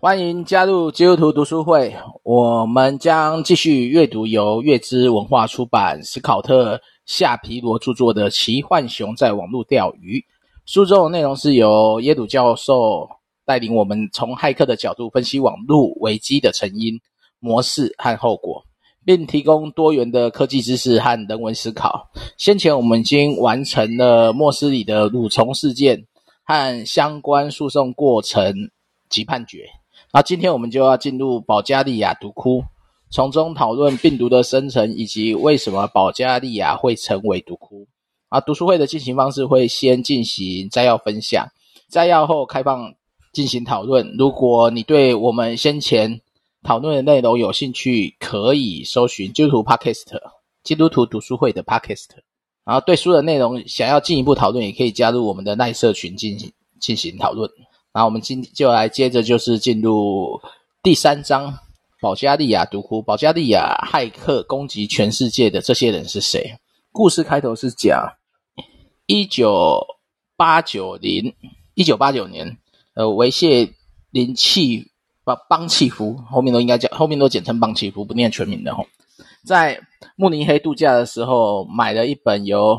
欢迎加入基督徒读书会，我们将继续阅读由月之文化出版、史考特夏皮罗著作的《奇幻熊在网络钓鱼》。书中的内容是由耶鲁教授带领我们从骇客的角度分析网络危机的成因、模式和后果，并提供多元的科技知识和人文思考。先前我们已经完成了莫斯里的蠕虫事件和相关诉讼过程及判决。那今天我们就要进入保加利亚毒窟，从中讨论病毒的生成以及为什么保加利亚会成为毒窟。啊，读书会的进行方式会先进行摘要分享，摘要后开放进行讨论。如果你对我们先前讨论的内容有兴趣，可以搜寻基督徒 Podcast 基督徒读书会的 Podcast。然后对书的内容想要进一步讨论，也可以加入我们的耐社群进行进行讨论。那我们今就来接着就是进入第三章，保加利亚毒窟。保加利亚骇客攻击全世界的这些人是谁？故事开头是讲一九八九零一九八九年，呃，维谢林契邦邦契夫，后面都应该叫后面都简称邦契夫，不念全名的吼。在慕尼黑度假的时候，买了一本由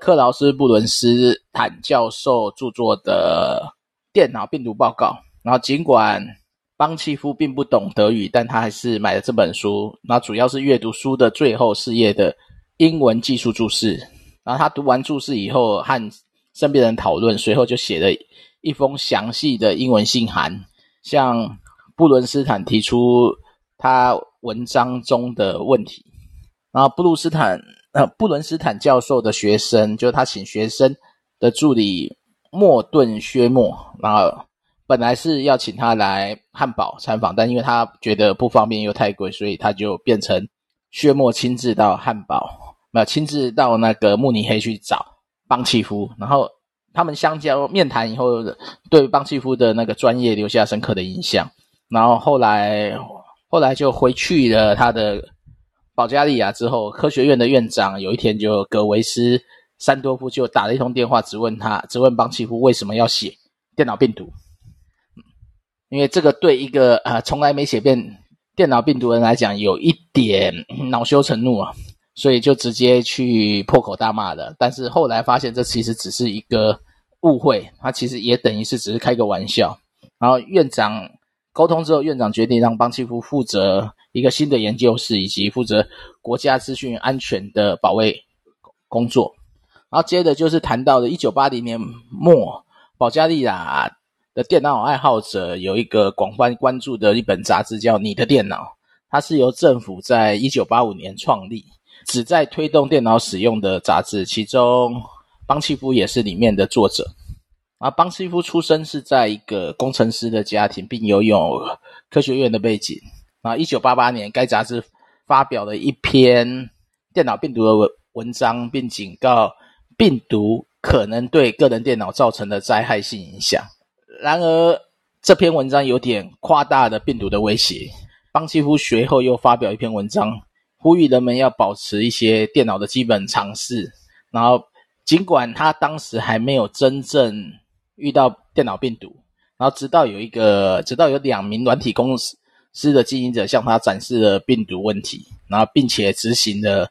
克劳斯布伦斯坦教授著作的。电脑病毒报告。然后，尽管邦契夫并不懂德语，但他还是买了这本书。那主要是阅读书的最后四页的英文技术注释。然后他读完注释以后，和身边人讨论，随后就写了一封详细的英文信函，向布伦斯坦提出他文章中的问题。然后，布鲁斯坦呃布伦斯坦教授的学生，就是他请学生的助理。莫顿薛默，然后本来是要请他来汉堡参访，但因为他觉得不方便又太贵，所以他就变成薛默亲自到汉堡，没有亲自到那个慕尼黑去找邦契夫。然后他们相交面谈以后，对邦契夫的那个专业留下深刻的印象。然后后来后来就回去了他的保加利亚之后，科学院的院长有一天就葛维斯。山多夫就打了一通电话，质问他，质问邦契夫为什么要写电脑病毒？因为这个对一个呃从来没写遍电脑病毒人来讲，有一点恼羞成怒啊，所以就直接去破口大骂了。但是后来发现，这其实只是一个误会，他其实也等于是只是开个玩笑。然后院长沟通之后，院长决定让邦契夫负责一个新的研究室，以及负责国家资讯安全的保卫工作。然后接着就是谈到了一九八零年末，保加利亚的电脑爱好者有一个广泛关注的一本杂志，叫《你的电脑》。它是由政府在一九八五年创立，旨在推动电脑使用的杂志。其中，邦契夫也是里面的作者。啊，邦契夫出生是在一个工程师的家庭，并拥有科学院的背景。啊，一九八八年，该杂志发表了一篇电脑病毒的文文章，并警告。病毒可能对个人电脑造成的灾害性影响。然而，这篇文章有点夸大了病毒的威胁。邦契夫随后又发表一篇文章，呼吁人们要保持一些电脑的基本常识。然后，尽管他当时还没有真正遇到电脑病毒，然后直到有一个，直到有两名软体公司的经营者向他展示了病毒问题，然后并且执行了。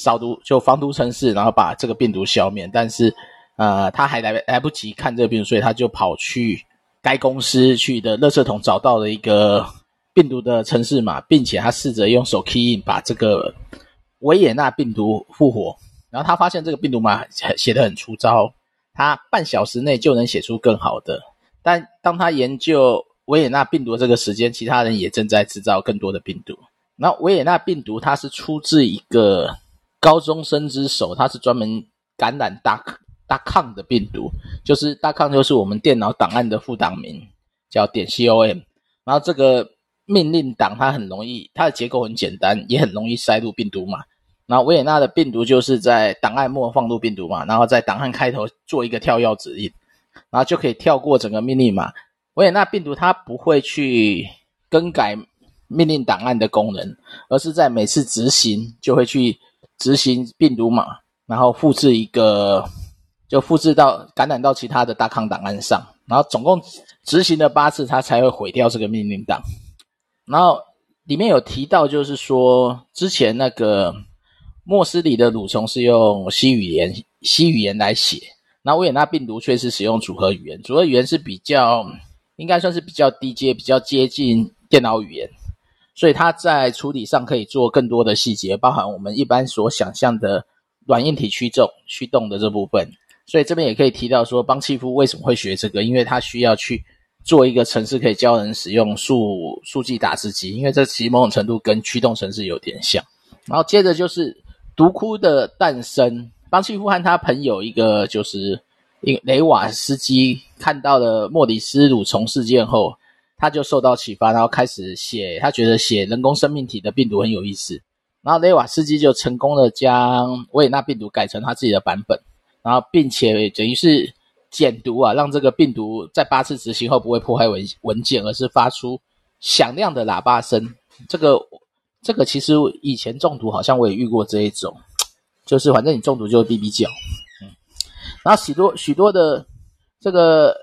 扫毒就防毒程式，然后把这个病毒消灭。但是，呃，他还来来不及看这个病毒，所以他就跑去该公司去的垃圾桶找到了一个病毒的程式码，并且他试着用手 key in 把这个维也纳病毒复活。然后他发现这个病毒码写得很粗糙，他半小时内就能写出更好的。但当他研究维也纳病毒这个时间，其他人也正在制造更多的病毒。那维也纳病毒它是出自一个。高中生之手，它是专门感染大大抗的病毒，就是大抗就是我们电脑档案的副档名，叫点 com。然后这个命令档它很容易，它的结构很简单，也很容易塞入病毒嘛。然后维也纳的病毒就是在档案末放入病毒嘛，然后在档案开头做一个跳跃指令，然后就可以跳过整个命令码。维也纳病毒它不会去更改命令档案的功能，而是在每次执行就会去。执行病毒码，然后复制一个，就复制到感染到其他的大抗档案上，然后总共执行了八次，他才会毁掉这个命令档。然后里面有提到，就是说之前那个莫斯里的蠕虫是用 C 语言，C 语言来写，那维也纳病毒却是使用组合语言，组合语言是比较应该算是比较低阶，比较接近电脑语言，所以它在处理上可以做更多的细节，包含我们一般所想象的软硬体驱动驱动的这部分。所以这边也可以提到说，邦契夫为什么会学这个？因为他需要去做一个城市，可以教人使用数数据打字机。因为这其实某种程度跟驱动城市有点像。然后接着就是独窟的诞生。邦契夫和他朋友一个就是雷瓦斯基看到了莫里斯蠕虫事件后，他就受到启发，然后开始写。他觉得写人工生命体的病毒很有意思。然后雷瓦斯基就成功的将维也纳病毒改成他自己的版本。然后，并且等于是减毒啊，让这个病毒在八次执行后不会破坏文文件，而是发出响亮的喇叭声。这个这个其实以前中毒好像我也遇过这一种，就是反正你中毒就会哔哔叫。嗯，然后许多许多的这个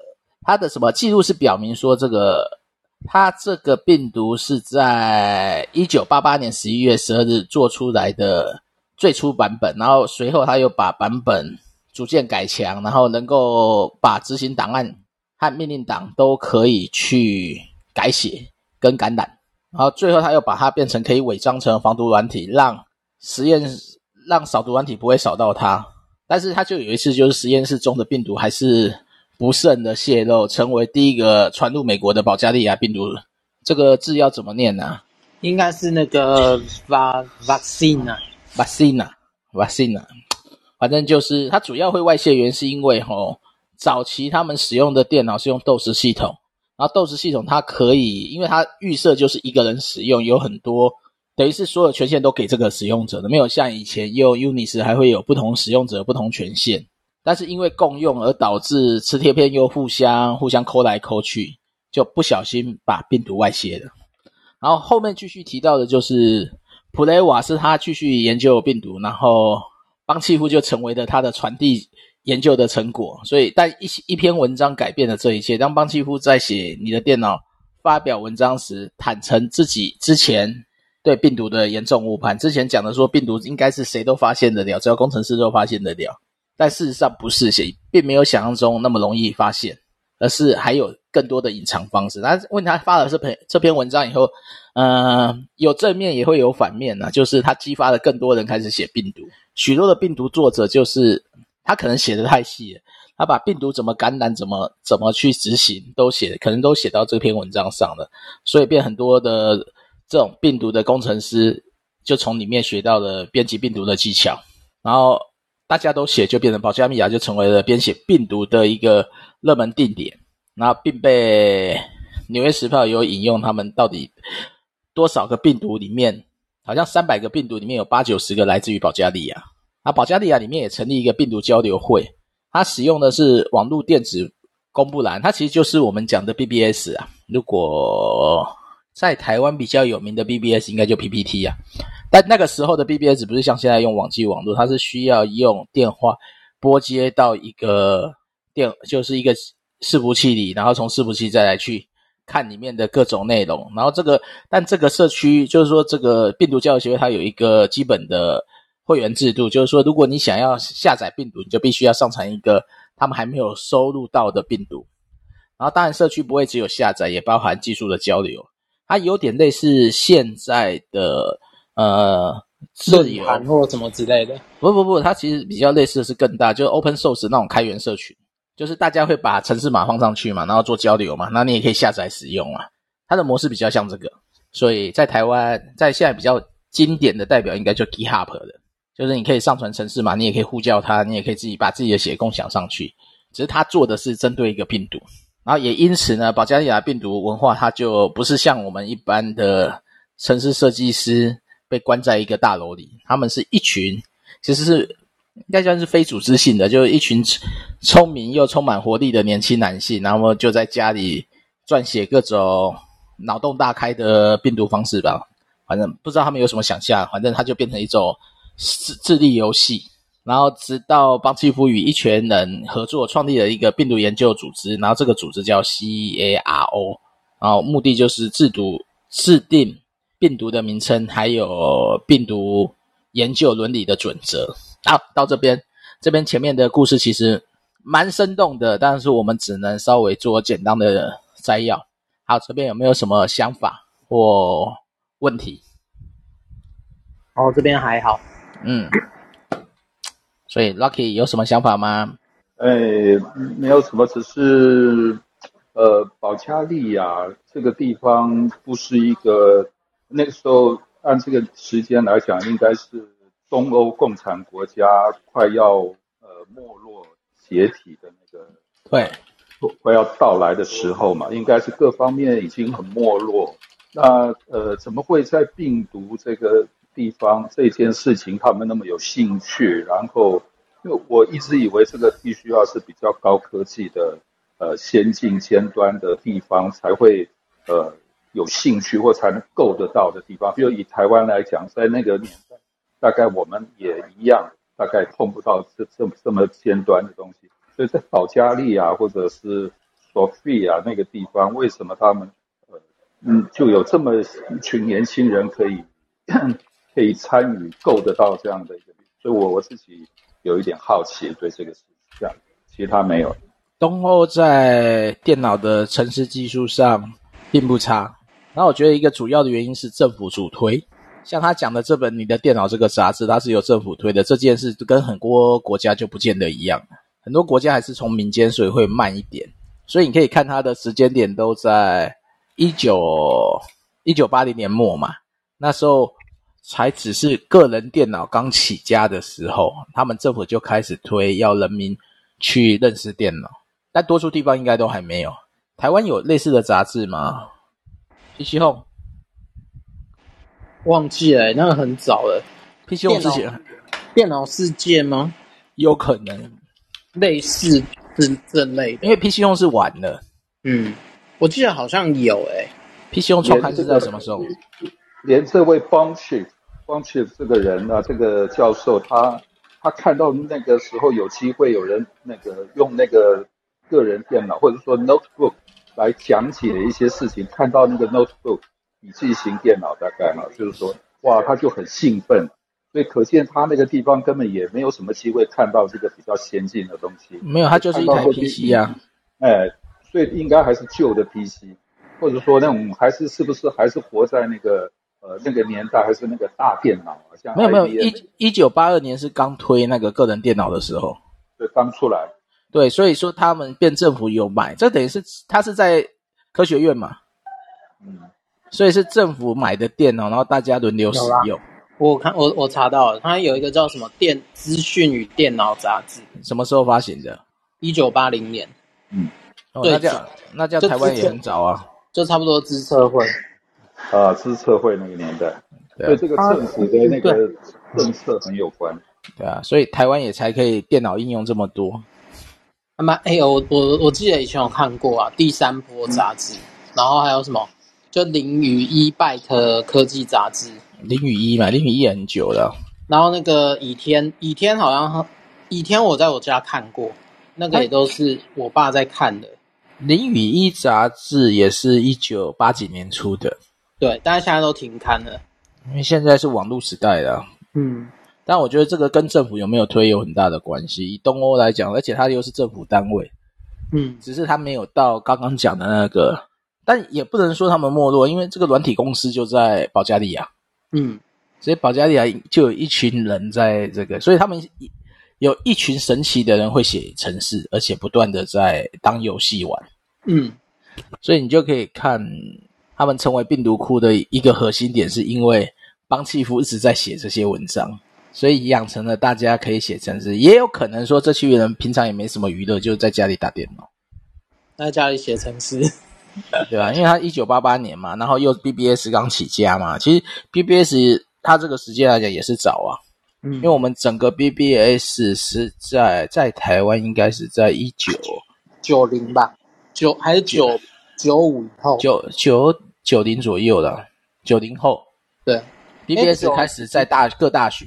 它的什么记录是表明说，这个它这个病毒是在一九八八年十一月十二日做出来的最初版本，然后随后他又把版本。逐渐改强，然后能够把执行档案和命令档都可以去改写跟感染，然后最后他又把它变成可以伪装成防毒软体，让实验让扫毒软体不会扫到它。但是他就有一次，就是实验室中的病毒还是不慎的泄露，成为第一个传入美国的保加利亚病毒。这个字要怎么念呢、啊？应该是那个 vaccina，vaccina，vaccina。反正就是它主要会外泄源，是因为吼早期他们使用的电脑是用 DOS 系统，然后 DOS 系统它可以，因为它预设就是一个人使用，有很多等于是所有权限都给这个使用者的，没有像以前用 Unix 还会有不同使用者不同权限，但是因为共用而导致磁贴片又互相互相抠来抠去，就不小心把病毒外泄了。然后后面继续提到的就是普雷瓦是他继续研究病毒，然后。邦契夫就成为了他的传递研究的成果，所以但一一篇文章改变了这一切。当邦契夫在写你的电脑发表文章时，坦诚自己之前对病毒的严重误判。之前讲的说病毒应该是谁都发现得了，只要工程师都发现得了，但事实上不是写，并没有想象中那么容易发现，而是还有更多的隐藏方式。那问他发了这篇这篇文章以后，嗯、呃，有正面也会有反面呢，就是他激发了更多人开始写病毒。许多的病毒作者就是他可能写得太细了，他把病毒怎么感染、怎么怎么去执行都写，可能都写到这篇文章上了，所以变很多的这种病毒的工程师就从里面学到了编辑病毒的技巧，然后大家都写，就变成保加利亚就成为了编写病毒的一个热门定点，然后并被《纽约时报》有引用他们到底多少个病毒里面。好像三百个病毒里面有八九十个来自于保加利亚，啊，保加利亚里面也成立一个病毒交流会，它使用的是网络电子公布栏，它其实就是我们讲的 BBS 啊。如果在台湾比较有名的 BBS 应该就 PPT 啊，但那个时候的 BBS 不是像现在用网际网络，它是需要用电话拨接到一个电，就是一个伺服器里，然后从伺服器再来去。看里面的各种内容，然后这个，但这个社区就是说，这个病毒交流协会它有一个基本的会员制度，就是说，如果你想要下载病毒，你就必须要上传一个他们还没有收录到的病毒。然后，当然社区不会只有下载，也包含技术的交流。它有点类似现在的呃自由或什么之类的。不不不，它其实比较类似的是更大，就是 Open Source 那种开源社群。就是大家会把城市码放上去嘛，然后做交流嘛，那你也可以下载使用啊。它的模式比较像这个，所以在台湾，在现在比较经典的代表应该就 GitHub 的，就是你可以上传城市码，你也可以呼叫它，你也可以自己把自己的血共享上去。只是它做的是针对一个病毒，然后也因此呢，保加利亚病毒文化它就不是像我们一般的城市设计师被关在一个大楼里，他们是一群，其实是。应该算是非组织性的，就是一群聪明又充满活力的年轻男性，然后就在家里撰写各种脑洞大开的病毒方式吧。反正不知道他们有什么想象，反正它就变成一种智智力游戏。然后直到邦契夫与一群人合作创立了一个病毒研究组织，然后这个组织叫 CARO，然后目的就是制毒制定病毒的名称，还有病毒研究伦理的准则。好，到这边，这边前面的故事其实蛮生动的，但是我们只能稍微做简单的摘要。好，这边有没有什么想法或问题？哦，这边还好。嗯。所以，Lucky 有什么想法吗？哎，没有什么，只是，呃，保加利亚这个地方不是一个那个时候按这个时间来讲，应该是东欧共产国家快要呃没落解体的那个，对，快要到来的时候嘛，应该是各方面已经很没落。那呃，怎么会在病毒这个？地方这件事情，他们那么有兴趣，然后，因为我一直以为这个必须要是比较高科技的，呃，先进尖端的地方才会，呃，有兴趣或才能够得到的地方。比如以台湾来讲，在那个年代，大概我们也一样，大概碰不到这这么这么尖端的东西。所以在保加利亚或者是索菲亚那个地方，为什么他们，呃，嗯，就有这么一群年轻人可以？可以参与够得到这样的一个，所以我我自己有一点好奇，对这个事这样，其他没有。东欧在电脑的程式技术上并不差，然后我觉得一个主要的原因是政府主推，像他讲的这本《你的电脑》这个杂志，它是由政府推的，这件事跟很多国家就不见得一样，很多国家还是从民间，所以会慢一点。所以你可以看它的时间点都在一九一九八零年末嘛，那时候。才只是个人电脑刚起家的时候，他们政府就开始推要人民去认识电脑，但多数地方应该都还没有。台湾有类似的杂志吗？PC Home 忘记了，那个很早了。PC Home 之前电脑世界吗？有可能类似是这类的，因为 PC Home 是晚的。嗯，我记得好像有诶、欸。PC Home 创刊是在什么时候？连这位 Bonchik 光去这个人啊，这个教授他他看到那个时候有机会有人那个用那个个人电脑或者说 notebook 来讲解一些事情，看到那个 notebook 笔记型电脑大概嘛，就是说哇，他就很兴奋，所以可见他那个地方根本也没有什么机会看到这个比较先进的东西。没有，他就是一台 PC 啊，哎，所以应该还是旧的 PC，或者说那种还是是不是还是活在那个。呃，那个年代还是那个大电脑，像没有没有一一九八二年是刚推那个个人电脑的时候，对，刚出来，对，所以说他们变政府有买，这等于是他是在科学院嘛，嗯，所以是政府买的电脑，然后大家轮流使用。我看我我查到了，它有一个叫什么电资讯与电脑杂志，什么时候发行的？一九八零年，嗯，哦、那叫那叫台湾也很早啊，就差不多资策会。啊，是测绘那个年代，对这个政府的那个政策很有关。对啊，所以台湾也才可以电脑应用这么多。那么，哎呦，我我我记得以前有看过啊，第三波杂志，嗯、然后还有什么，就零与一 byte 科技杂志。零与一嘛，零与一也很久了。然后那个倚天，倚天好像倚天我在我家看过，那个也都是我爸在看的。零与一杂志也是一九八几年出的。对，但是现在都停刊了，因为现在是网络时代了。嗯，但我觉得这个跟政府有没有推有很大的关系。以东欧来讲，而且它又是政府单位，嗯，只是它没有到刚刚讲的那个，但也不能说他们没落，因为这个软体公司就在保加利亚，嗯，所以保加利亚就有一群人在这个，所以他们有一群神奇的人会写程式，而且不断的在当游戏玩，嗯，所以你就可以看。他们成为病毒库的一个核心点，是因为邦契夫一直在写这些文章，所以养成了大家可以写程式。也有可能说，这群人平常也没什么娱乐，就在家里打电脑，在家里写程式，对吧？因为他一九八八年嘛，然后又 BBS 刚起家嘛。其实 BBS 它这个时间来讲也是早啊，嗯，因为我们整个 BBS 是在在台湾应该是在一九九零吧，九还是九九五以后，九九。九零左右了，九零后，对，BBS 开始在大各大学，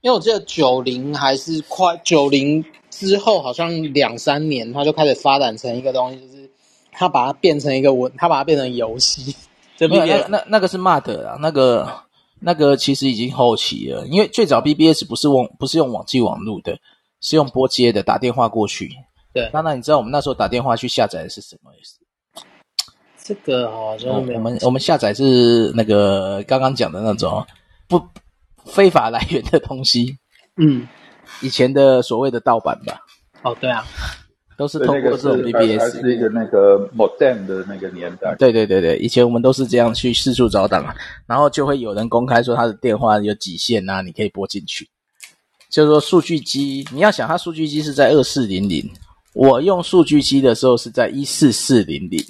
因为我记得九零还是快九零之后，好像两三年，他就开始发展成一个东西，就是他把它变成一个文，他把它变成游戏。没有，那那那个是 MUD 啊，那个那个其实已经后期了，因为最早 BBS 不是网不是用网际网路的，是用拨接的，打电话过去。对，那那你知道我们那时候打电话去下载的是什么意思？这个好像没有。我们我们下载是那个刚刚讲的那种不。非法来源的东西，嗯，以前的所谓的盗版吧。哦，对啊，都是通过这种 BBS，还是一个那个 modem 的那个年代。对对对对，以前我们都是这样去四处找档，然后就会有人公开说他的电话有几线啊，你可以拨进去。就是说数据机，你要想它数据机是在二四零零，我用数据机的时候是在一四四零零，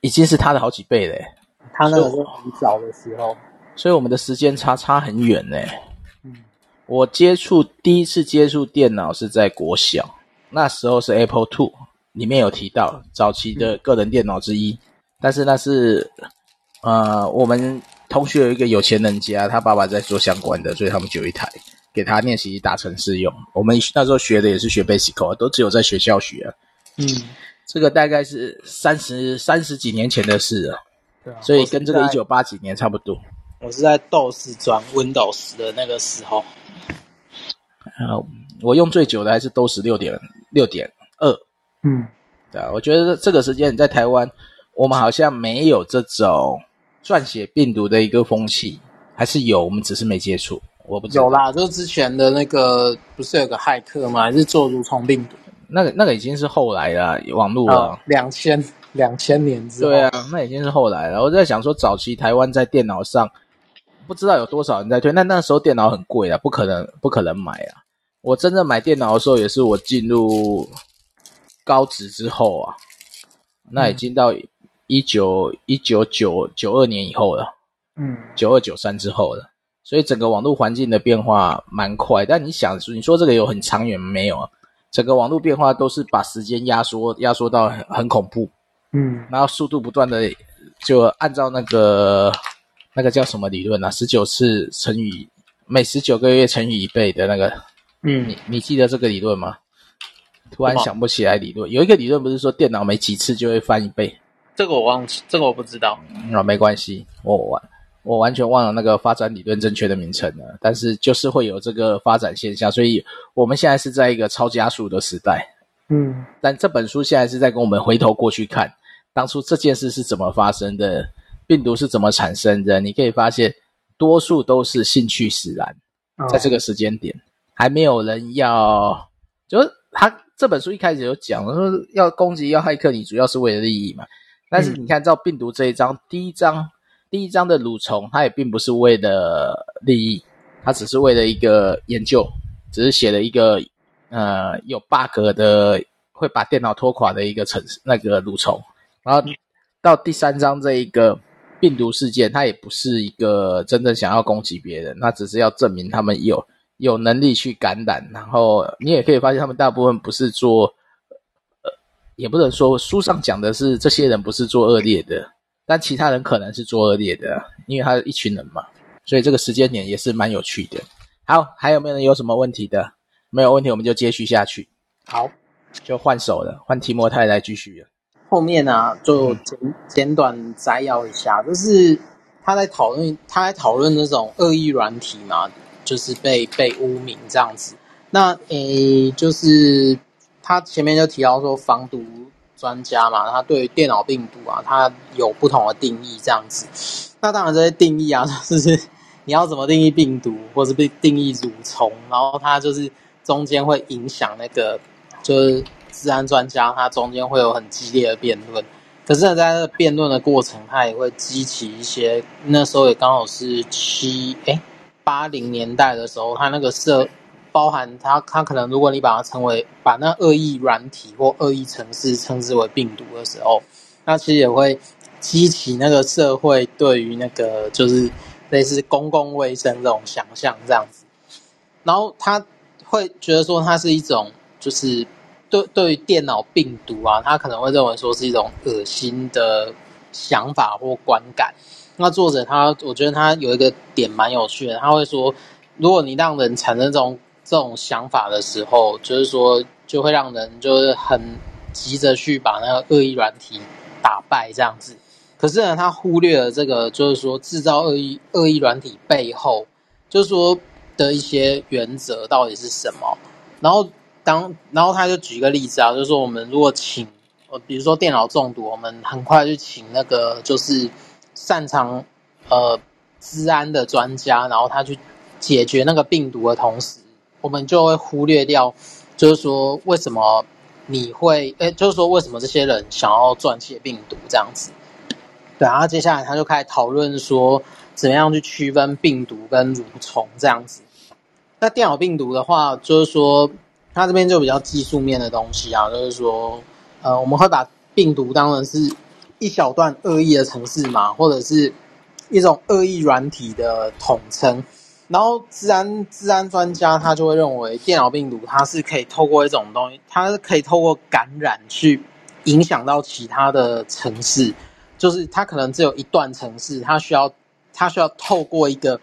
已经是他的好几倍嘞。他那个是很早的时候。所以我们的时间差差很远呢。嗯，我接触第一次接触电脑是在国小，那时候是 Apple Two，里面有提到早期的个人电脑之一。但是那是，呃，我们同学有一个有钱人家，他爸爸在做相关的，所以他们就有一台给他练习打程式用。我们那时候学的也是学 Basic，都只有在学校学啊。嗯，这个大概是三十三十几年前的事了。对啊，所以跟这个一九八几年差不多。我是在 DOS 转 Windows 的那个时候，呃，我用最久的还是 DOS 六点六点二，嗯，对啊，我觉得这个时间你在台湾，我们好像没有这种撰写病毒的一个风气，还是有，我们只是没接触。我不知道。有啦，就之前的那个不是有个骇客吗？还是做蠕虫病毒？那个那个已经是后来了，网络了，两千两千年之后。对啊，那已经是后来了。我在想说，早期台湾在电脑上。不知道有多少人在推，那那时候电脑很贵啊，不可能不可能买啊。我真正买电脑的时候，也是我进入高职之后啊，那已经到一九一九九九二年以后了，嗯，九二九三之后了。所以整个网络环境的变化蛮快，但你想说，你说这个有很长远没有啊？整个网络变化都是把时间压缩压缩到很很恐怖，嗯，然后速度不断的就按照那个。那个叫什么理论啊？十九次乘以每十九个月乘以一倍的那个，嗯，你你记得这个理论吗？突然想不起来理论。有一个理论不是说电脑每几次就会翻一倍？这个我忘记，这个我不知道。啊，没关系，我完我完全忘了那个发展理论正确的名称了。但是就是会有这个发展现象，所以我们现在是在一个超加速的时代。嗯，但这本书现在是在跟我们回头过去看，当初这件事是怎么发生的。病毒是怎么产生的？你可以发现，多数都是兴趣使然，在这个时间点，哦、还没有人要。就是他这本书一开始有讲说，要攻击、要骇客，你主要是为了利益嘛。但是你看，照病毒这一章，第一章，第一章的蠕虫，它也并不是为了利益，它只是为了一个研究，只是写了一个呃有 bug 的，会把电脑拖垮的一个程那个蠕虫。然后到第三章这一个。病毒事件，它也不是一个真正想要攻击别人，它只是要证明他们有有能力去感染。然后你也可以发现，他们大部分不是做，呃，也不能说书上讲的是这些人不是做恶劣的，但其他人可能是做恶劣的，因为他是一群人嘛。所以这个时间点也是蛮有趣的。好，还有没有人有什么问题的？没有问题，我们就接续下去。好，就换手了，换提摩太来继续了。后面啊，就简简短摘要一下，就是他在讨论，他在讨论那种恶意软体嘛，就是被被污名这样子。那诶，就是他前面就提到说，防毒专家嘛，他对电脑病毒啊，他有不同的定义这样子。那当然这些定义啊，就是你要怎么定义病毒，或是被定义蠕虫，然后它就是中间会影响那个，就是。治安专家，他中间会有很激烈的辩论，可是呢，在这个辩论的过程，他也会激起一些。那时候也刚好是七诶八零年代的时候，他那个社包含他，他可能如果你把它称为把那恶意软体或恶意程式称之为病毒的时候，那其实也会激起那个社会对于那个就是类似公共卫生这种想象这样子，然后他会觉得说，它是一种就是。对，对于电脑病毒啊，他可能会认为说是一种恶心的想法或观感。那作者他，我觉得他有一个点蛮有趣的，他会说，如果你让人产生这种这种想法的时候，就是说就会让人就是很急着去把那个恶意软体打败这样子。可是呢，他忽略了这个，就是说制造恶意恶意软体背后，就是说的一些原则到底是什么。然后当然后他就举一个例子啊，就是说我们如果请呃，比如说电脑中毒，我们很快就请那个就是擅长呃治安的专家，然后他去解决那个病毒的同时，我们就会忽略掉，就是说为什么你会诶，就是说为什么这些人想要撰写病毒这样子。对，然后接下来他就开始讨论说，怎么样去区分病毒跟蠕虫这样子。那电脑病毒的话，就是说，它这边就比较技术面的东西啊，就是说，呃，我们会把病毒当成是一小段恶意的程式嘛，或者是一种恶意软体的统称。然后，治安治安专家他就会认为，电脑病毒它是可以透过一种东西，它是可以透过感染去影响到其他的城市。就是它可能只有一段城市，它需要它需要透过一个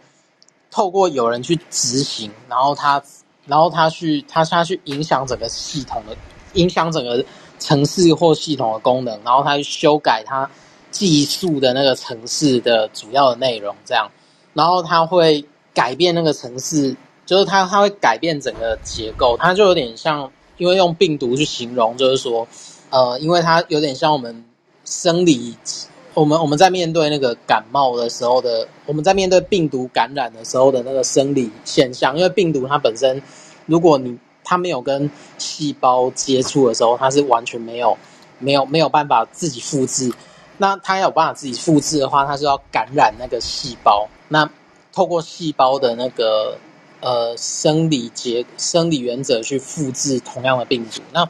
透过有人去执行，然后它然后它去它它去影响整个系统的影响整个城市或系统的功能，然后它去修改它技术的那个城市的主要的内容，这样，然后它会改变那个城市，就是它它会改变整个结构，它就有点像，因为用病毒去形容，就是说，呃，因为它有点像我们。生理，我们我们在面对那个感冒的时候的，我们在面对病毒感染的时候的那个生理现象，因为病毒它本身，如果你它没有跟细胞接触的时候，它是完全没有没有没有办法自己复制。那它要有办法自己复制的话，它是要感染那个细胞。那透过细胞的那个呃生理结生理原则去复制同样的病毒。那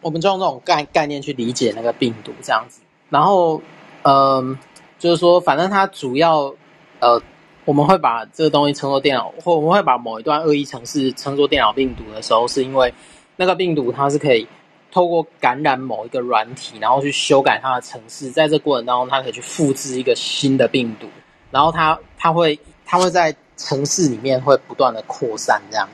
我们就用这种概概念去理解那个病毒这样子。然后，嗯、就是说，反正它主要，呃，我们会把这个东西称作电脑，或我们会把某一段恶意程式称作电脑病毒的时候，是因为那个病毒它是可以透过感染某一个软体，然后去修改它的程式，在这过程当中，它可以去复制一个新的病毒，然后它它会它会在城市里面会不断的扩散这样。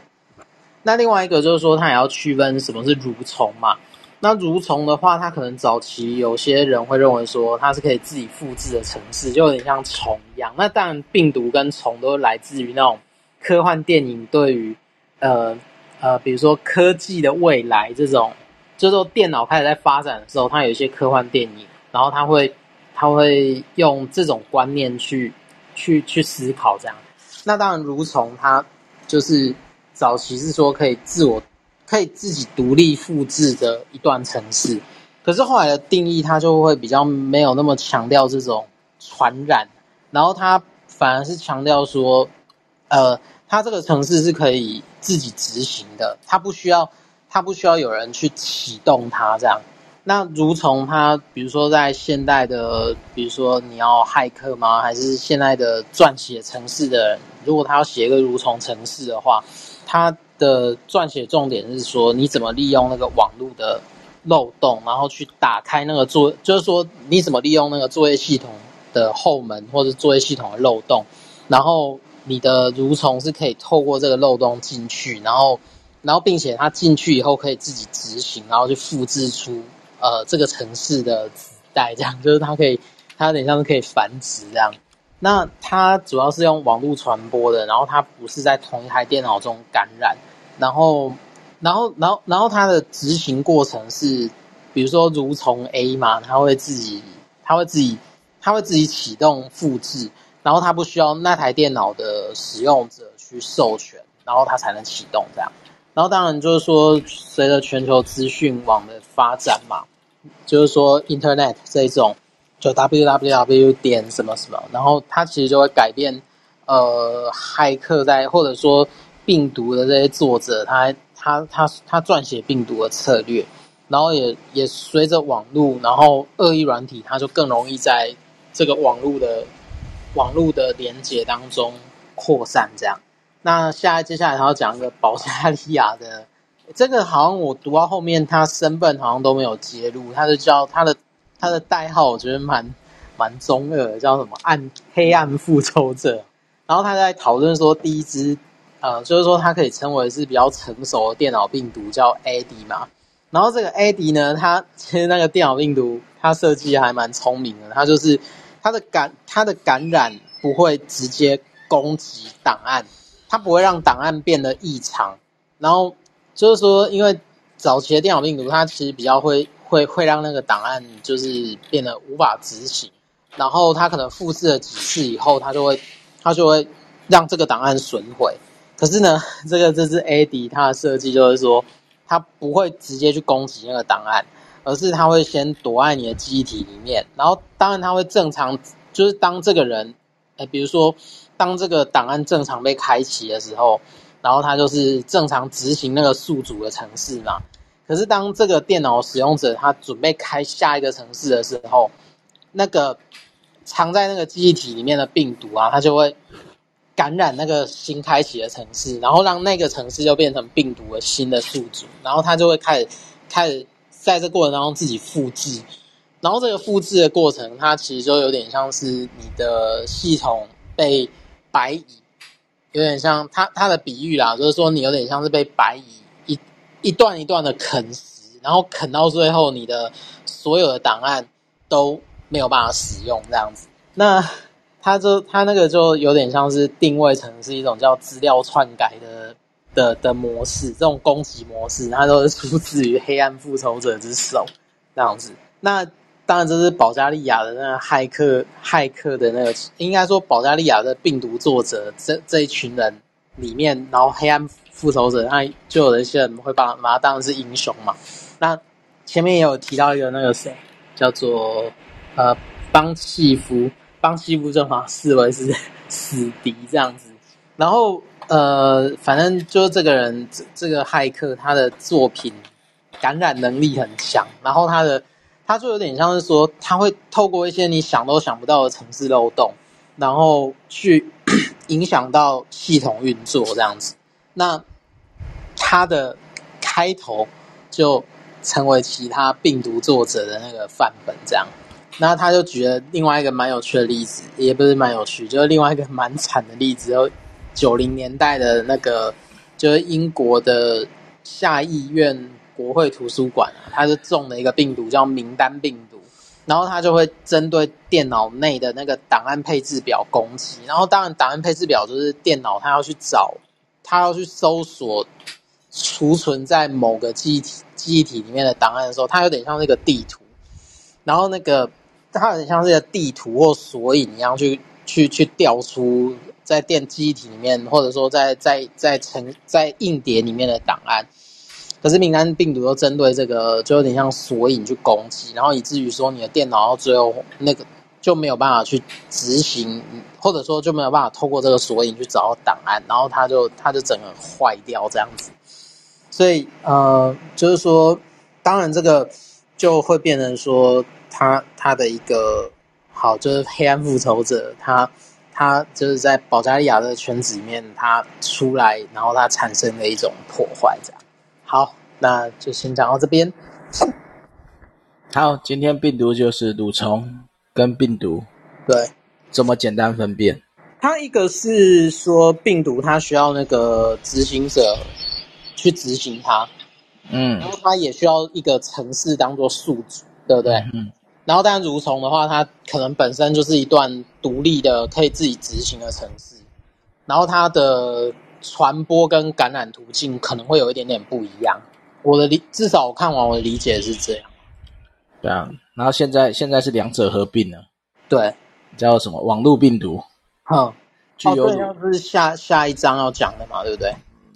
那另外一个就是说，它也要区分什么是蠕虫嘛。那蠕虫的话，它可能早期有些人会认为说它是可以自己复制的城市，就有点像虫一样。那当然，病毒跟虫都来自于那种科幻电影对于呃呃，比如说科技的未来这种，就是说电脑开始在发展的时候，它有一些科幻电影，然后它会它会用这种观念去去去思考这样。那当然，蠕虫它就是早期是说可以自我。可以自己独立复制的一段程式，可是后来的定义，它就会比较没有那么强调这种传染，然后它反而是强调说，呃，它这个程式是可以自己执行的，它不需要，它不需要有人去启动它这样。那蠕虫它，比如说在现代的，比如说你要骇客吗？还是现在的撰写程式的人，如果他要写一个蠕虫程式的话，他。的撰写重点是说，你怎么利用那个网络的漏洞，然后去打开那个作，就是说你怎么利用那个作业系统的后门或者作业系统的漏洞，然后你的蠕虫是可以透过这个漏洞进去，然后，然后并且它进去以后可以自己执行，然后去复制出呃这个城市的子代，这样 就是它可以，它有点像是可以繁殖这样。那它主要是用网络传播的，然后它不是在同一台电脑中感染。然后，然后，然后，然后它的执行过程是，比如说蠕虫 A 嘛，它会自己，它会自己，它会自己启动复制，然后它不需要那台电脑的使用者去授权，然后它才能启动这样。然后当然就是说，随着全球资讯网的发展嘛，就是说 Internet 这种，就 www 点什么什么，然后它其实就会改变，呃，骇客在或者说。病毒的这些作者，他他他他撰写病毒的策略，然后也也随着网络，然后恶意软体，它就更容易在这个网络的网络的连接当中扩散。这样，那下接下来他要讲一个保加利亚的，这个好像我读到后面，他身份好像都没有揭露，他就叫他的他的代号，我觉得蛮蛮中二的，叫什么暗黑暗复仇者。然后他在讨论说第一只。呃，就是说它可以称为是比较成熟的电脑病毒，叫 AD 嘛。然后这个 AD 呢，它其实那个电脑病毒，它设计还蛮聪明的，它就是它的感它的感染不会直接攻击档案，它不会让档案变得异常。然后就是说，因为早期的电脑病毒，它其实比较会会会让那个档案就是变得无法执行，然后它可能复制了几次以后，它就会它就会让这个档案损毁。可是呢，这个这支 AD 它的设计就是说。它不会直接去攻击那个档案，而是它会先躲在你的记忆体里面，然后当然它会正常，就是当这个人，哎，比如说当这个档案正常被开启的时候，然后它就是正常执行那个宿主的程式嘛。可是当这个电脑使用者他准备开下一个程式的时候，那个藏在那个记忆体里面的病毒啊，它就会。感染那个新开启的城市，然后让那个城市就变成病毒的新的宿主，然后它就会开始开始在这过程当中自己复制，然后这个复制的过程，它其实就有点像是你的系统被白蚁，有点像他他的比喻啦，就是说你有点像是被白蚁一一段一段的啃食，然后啃到最后，你的所有的档案都没有办法使用这样子，那。他就他那个就有点像是定位成是一种叫资料篡改的的的模式，这种攻击模式，它都是出自于黑暗复仇者之手这样子。那当然这是保加利亚的那个骇客骇客的那个，应该说保加利亚的病毒作者这这一群人里面，然后黑暗复仇者，那就有一些人会把把他当成是英雄嘛。那前面也有提到一个那个谁，叫做呃邦契夫。邦契夫正好视为是 死敌这样子，然后呃，反正就是这个人，这这个骇客，他的作品感染能力很强，然后他的他就有点像是说，他会透过一些你想都想不到的程式漏洞，然后去 影响到系统运作这样子。那他的开头就成为其他病毒作者的那个范本这样。那他就举了另外一个蛮有趣的例子，也不是蛮有趣，就是另外一个蛮惨的例子。就九零年代的那个，就是英国的下议院国会图书馆啊，它是中了一个病毒叫名单病毒，然后它就会针对电脑内的那个档案配置表攻击。然后当然，档案配置表就是电脑它要去找，它要去搜索储存在某个记忆体记忆体里面的档案的时候，它有点像那个地图，然后那个。它很像是个地图或索引一样，去去去调出在电记忆体里面，或者说在在在成在硬碟里面的档案。可是名单病毒又针对这个，就有点像索引去攻击，然后以至于说你的电脑到最后那个就没有办法去执行，或者说就没有办法透过这个索引去找到档案，然后它就它就整个坏掉这样子。所以呃，就是说，当然这个就会变成说。他他的一个好就是黑暗复仇者，他他就是在保加利亚的圈子里面，他出来，然后他产生了一种破坏，这样。好，那就先讲到这边。好，今天病毒就是蠕虫跟病毒，对，这么简单分辨。它一个是说病毒，它需要那个执行者去执行它，嗯，然后它也需要一个城市当做宿主，对不对？嗯。然后，但，蠕虫的话，它可能本身就是一段独立的、可以自己执行的城市。然后，它的传播跟感染途径可能会有一点点不一样。我的理，至少我看完我的理解是这样。对啊。然后现在现在是两者合并了。对。叫什么？网络病毒。嗯。具有。哦，这是下下一章要讲的嘛？对不对？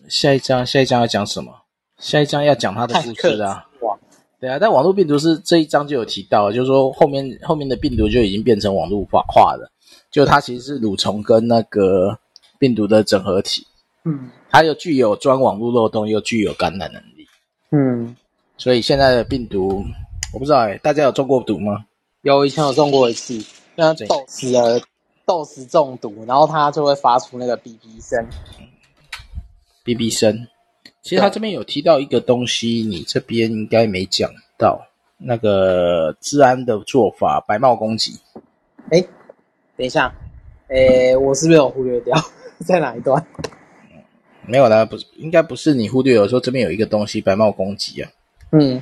下一章，下一章要讲什么？下一章要讲它的故事啊。对啊，但网络病毒是这一章就有提到，就是说后面后面的病毒就已经变成网络化化了，就它其实是蠕虫跟那个病毒的整合体，嗯，它又具有钻网络漏洞，又具有感染能力，嗯，所以现在的病毒我不知道哎，大家有中过毒吗？有，以前有中过一次，那豆死了，豆死中毒，然后它就会发出那个哔哔声，哔哔声。其实他这边有提到一个东西，你这边应该没讲到那个治安的做法，白帽攻击。哎，等一下，哎，我是不是有忽略掉？在哪一段？没有啦，不是，应该不是你忽略。我说这边有一个东西，白帽攻击啊。嗯，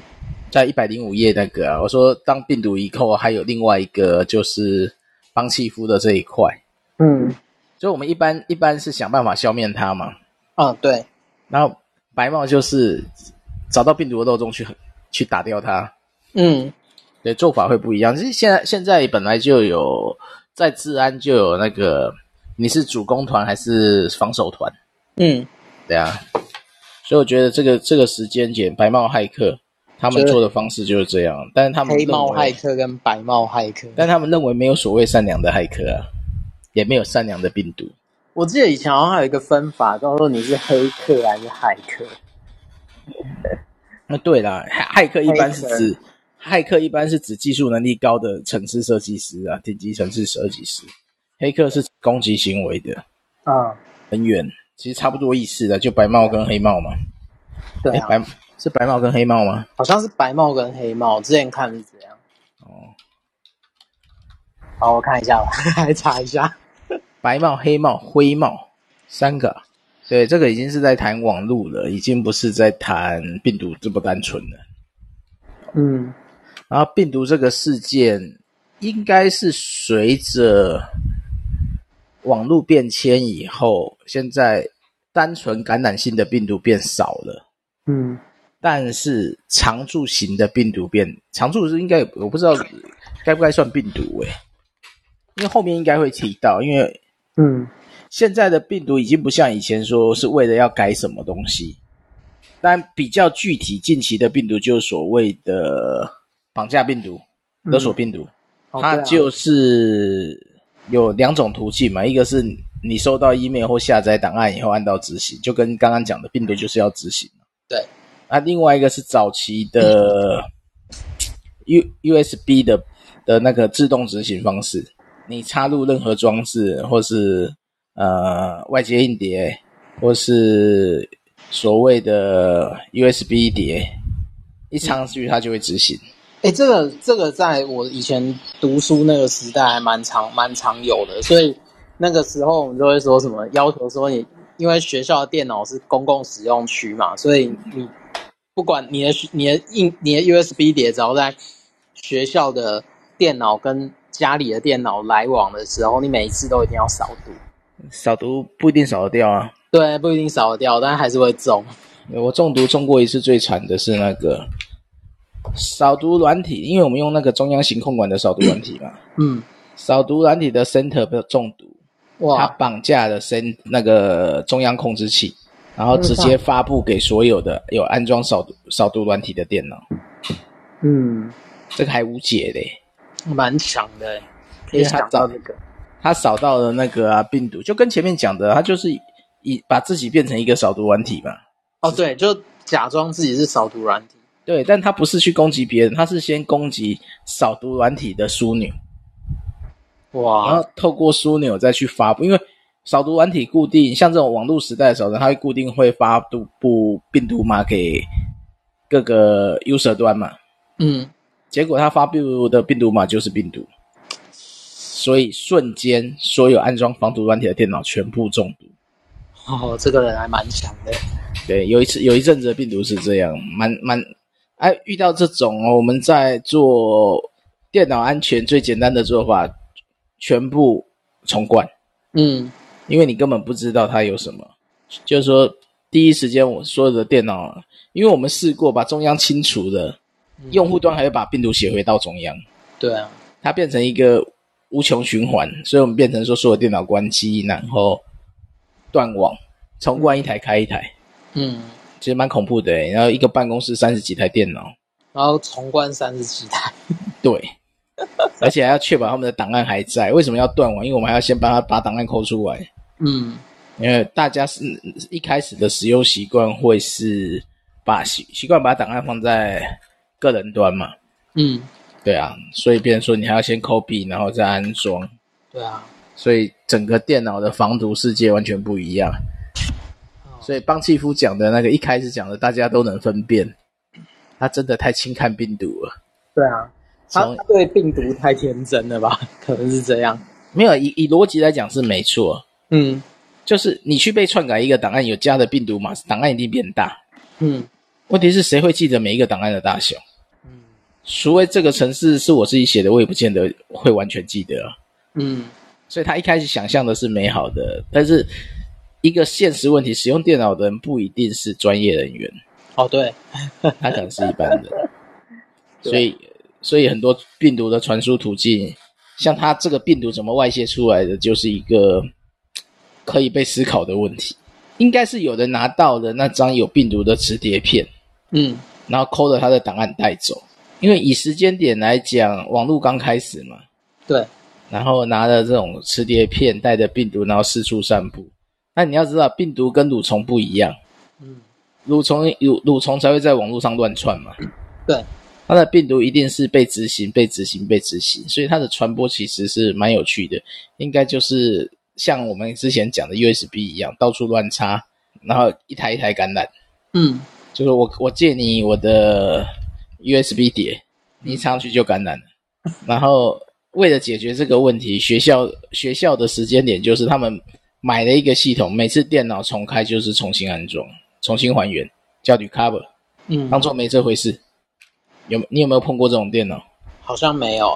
在一百零五页那个啊，我说当病毒以后，还有另外一个就是邦契夫的这一块。嗯，所以我们一般一般是想办法消灭它嘛。啊，对。然后白帽就是找到病毒的漏洞去去打掉它。嗯，对，做法会不一样。其实现在现在本来就有在治安就有那个。你是主攻团还是防守团？嗯，对啊，所以我觉得这个这个时间点，白帽骇客他们做的方式就是这样，但是他们黑帽骇客跟白帽骇客，但他们认为没有所谓善良的骇客啊，也没有善良的病毒。我记得以前好像还有一个分法，叫做你是黑客还是骇客。那对啦，骇客一般是指骇客一般是指技术能力高的城市设计师啊，顶级城市设计师。黑客是攻击行为的，啊，很远，其实差不多意思的，就白帽跟黑帽嘛。对、啊，白是白帽跟黑帽吗？好像是白帽跟黑帽，之前看是这样。哦，好，我看一下吧，来查一下。白帽、黑帽、灰帽，三个。对，这个已经是在谈网络了，已经不是在谈病毒这么单纯了。嗯，然后病毒这个事件，应该是随着。网络变迁以后，现在单纯感染性的病毒变少了，嗯，但是常驻型的病毒变常驻是应该我不知道该不该算病毒诶，因为后面应该会提到，因为嗯，现在的病毒已经不像以前说是为了要改什么东西，但比较具体近期的病毒就是所谓的绑架病毒、勒索病毒，嗯、它就是。有两种途径嘛，一个是你收到 email 或下载档案以后按到执行，就跟刚刚讲的病毒就是要执行。对，那另外一个是早期的 U USB 的的那个自动执行方式，你插入任何装置或是呃外接硬碟，或是所谓的 USB 碟，一插上去它就会执行。哎、欸，这个这个在我以前读书那个时代还蛮常蛮常有的，所以那个时候我们就会说什么要求说你，因为学校的电脑是公共使用区嘛，所以你不管你的你的硬你的 USB 碟，只要在学校的电脑跟家里的电脑来往的时候，你每一次都一定要扫毒。扫毒不一定扫得掉啊。对，不一定扫得掉，但还是会中。我中毒中过一次，最惨的是那个。扫毒软体，因为我们用那个中央型控管的扫毒软体嘛，嗯，扫毒软体的 center 被中毒，哇，它绑架了 center 那个中央控制器，然后直接发布给所有的有安装扫毒扫毒软体的电脑，嗯，这个还无解嘞，蛮强的，可以想到这个，他扫到了那个啊病毒，就跟前面讲的，他就是以把自己变成一个扫毒软体嘛，哦，对，就假装自己是扫毒软体。对，但他不是去攻击别人，他是先攻击扫毒软体的枢纽，哇！然后透过枢纽再去发布，因为扫毒软体固定，像这种网络时代的时候，它会固定会发布布病毒码给各个 user 端嘛。嗯，结果它发布的病毒码就是病毒，所以瞬间所有安装防毒软体的电脑全部中毒。哦，这个人还蛮强的。对，有一次有一阵子的病毒是这样，蛮蛮。哎，遇到这种哦，我们在做电脑安全最简单的做法，全部重灌。嗯，因为你根本不知道它有什么，就是说第一时间我所有的电脑，因为我们试过把中央清除了，用户端还会把病毒写回到中央。对啊，它变成一个无穷循环，所以我们变成说所有电脑关机，然后断网，重灌一台开一台。嗯。其实蛮恐怖的，然后一个办公室三十几台电脑，然后重关三十几台，对，而且还要确保他们的档案还在。为什么要断网？因为我们还要先帮他把档案抠出来。嗯，因为大家是一开始的使用习惯会是把习习惯把档案放在个人端嘛。嗯，对啊，所以变成说你还要先 copy，然后再安装。对啊，所以整个电脑的防毒世界完全不一样。所以邦契夫讲的那个一开始讲的，大家都能分辨，他真的太轻看病毒了。对啊，他对病毒太天真了吧？可能是这样。没有，以以逻辑来讲是没错。嗯，就是你去被篡改一个档案，有加的病毒码，档案一定变大。嗯，问题是谁会记得每一个档案的大小？嗯，除非这个程式是我自己写的，我也不见得会完全记得。嗯，所以他一开始想象的是美好的，但是一个现实问题，使用电脑的人不一定是专业人员。哦，对，他可能是一般的。所以，所以很多病毒的传输途径，像它这个病毒怎么外泄出来的，就是一个可以被思考的问题。应该是有人拿到了那张有病毒的磁碟片，嗯，然后抠了他的档案带走。因为以时间点来讲，网络刚开始嘛，对，然后拿着这种磁碟片带着病毒，然后四处散布。那你要知道，病毒跟蠕虫不一样，嗯，蠕虫蠕蠕虫才会在网络上乱窜嘛，对。它的病毒一定是被执行、被执行、被执行，所以它的传播其实是蛮有趣的。应该就是像我们之前讲的 USB 一样，到处乱插，然后一台一台感染。嗯，就是我我借你我的 USB 碟，你插上去就感染了。然后为了解决这个问题，学校学校的时间点就是他们买了一个系统，每次电脑重开就是重新安装、重新还原，叫 recover，嗯，当做没这回事。有你有没有碰过这种电脑？好像没有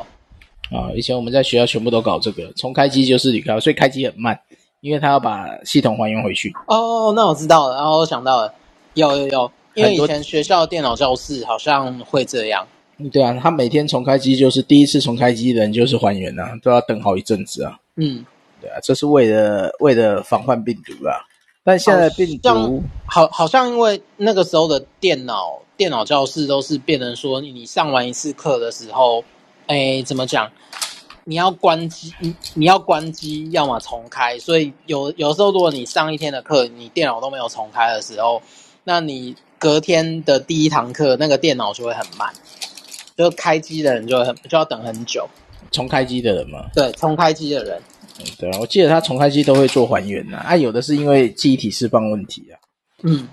啊。以前我们在学校全部都搞这个，重开机就是你开，所以开机很慢，因为他要把系统还原回去。哦，那我知道了，然后我想到了，有有有，因为以前学校电脑教室好像会这样。对啊，他每天重开机就是第一次重开机的人就是还原啊，都要等好一阵子啊。嗯，对啊，这是为了为了防范病毒啊。但现在病毒好，好像因为那个时候的电脑。电脑教室都是变成说，你上完一次课的时候，哎，怎么讲？你要关机，你你要关机，要么重开。所以有有时候，如果你上一天的课，你电脑都没有重开的时候，那你隔天的第一堂课，那个电脑就会很慢，就开机的人就会很就要等很久。重开机的人吗？对，重开机的人。嗯，对啊，我记得他重开机都会做还原呐，啊，有的是因为记忆体释放问题啊。嗯。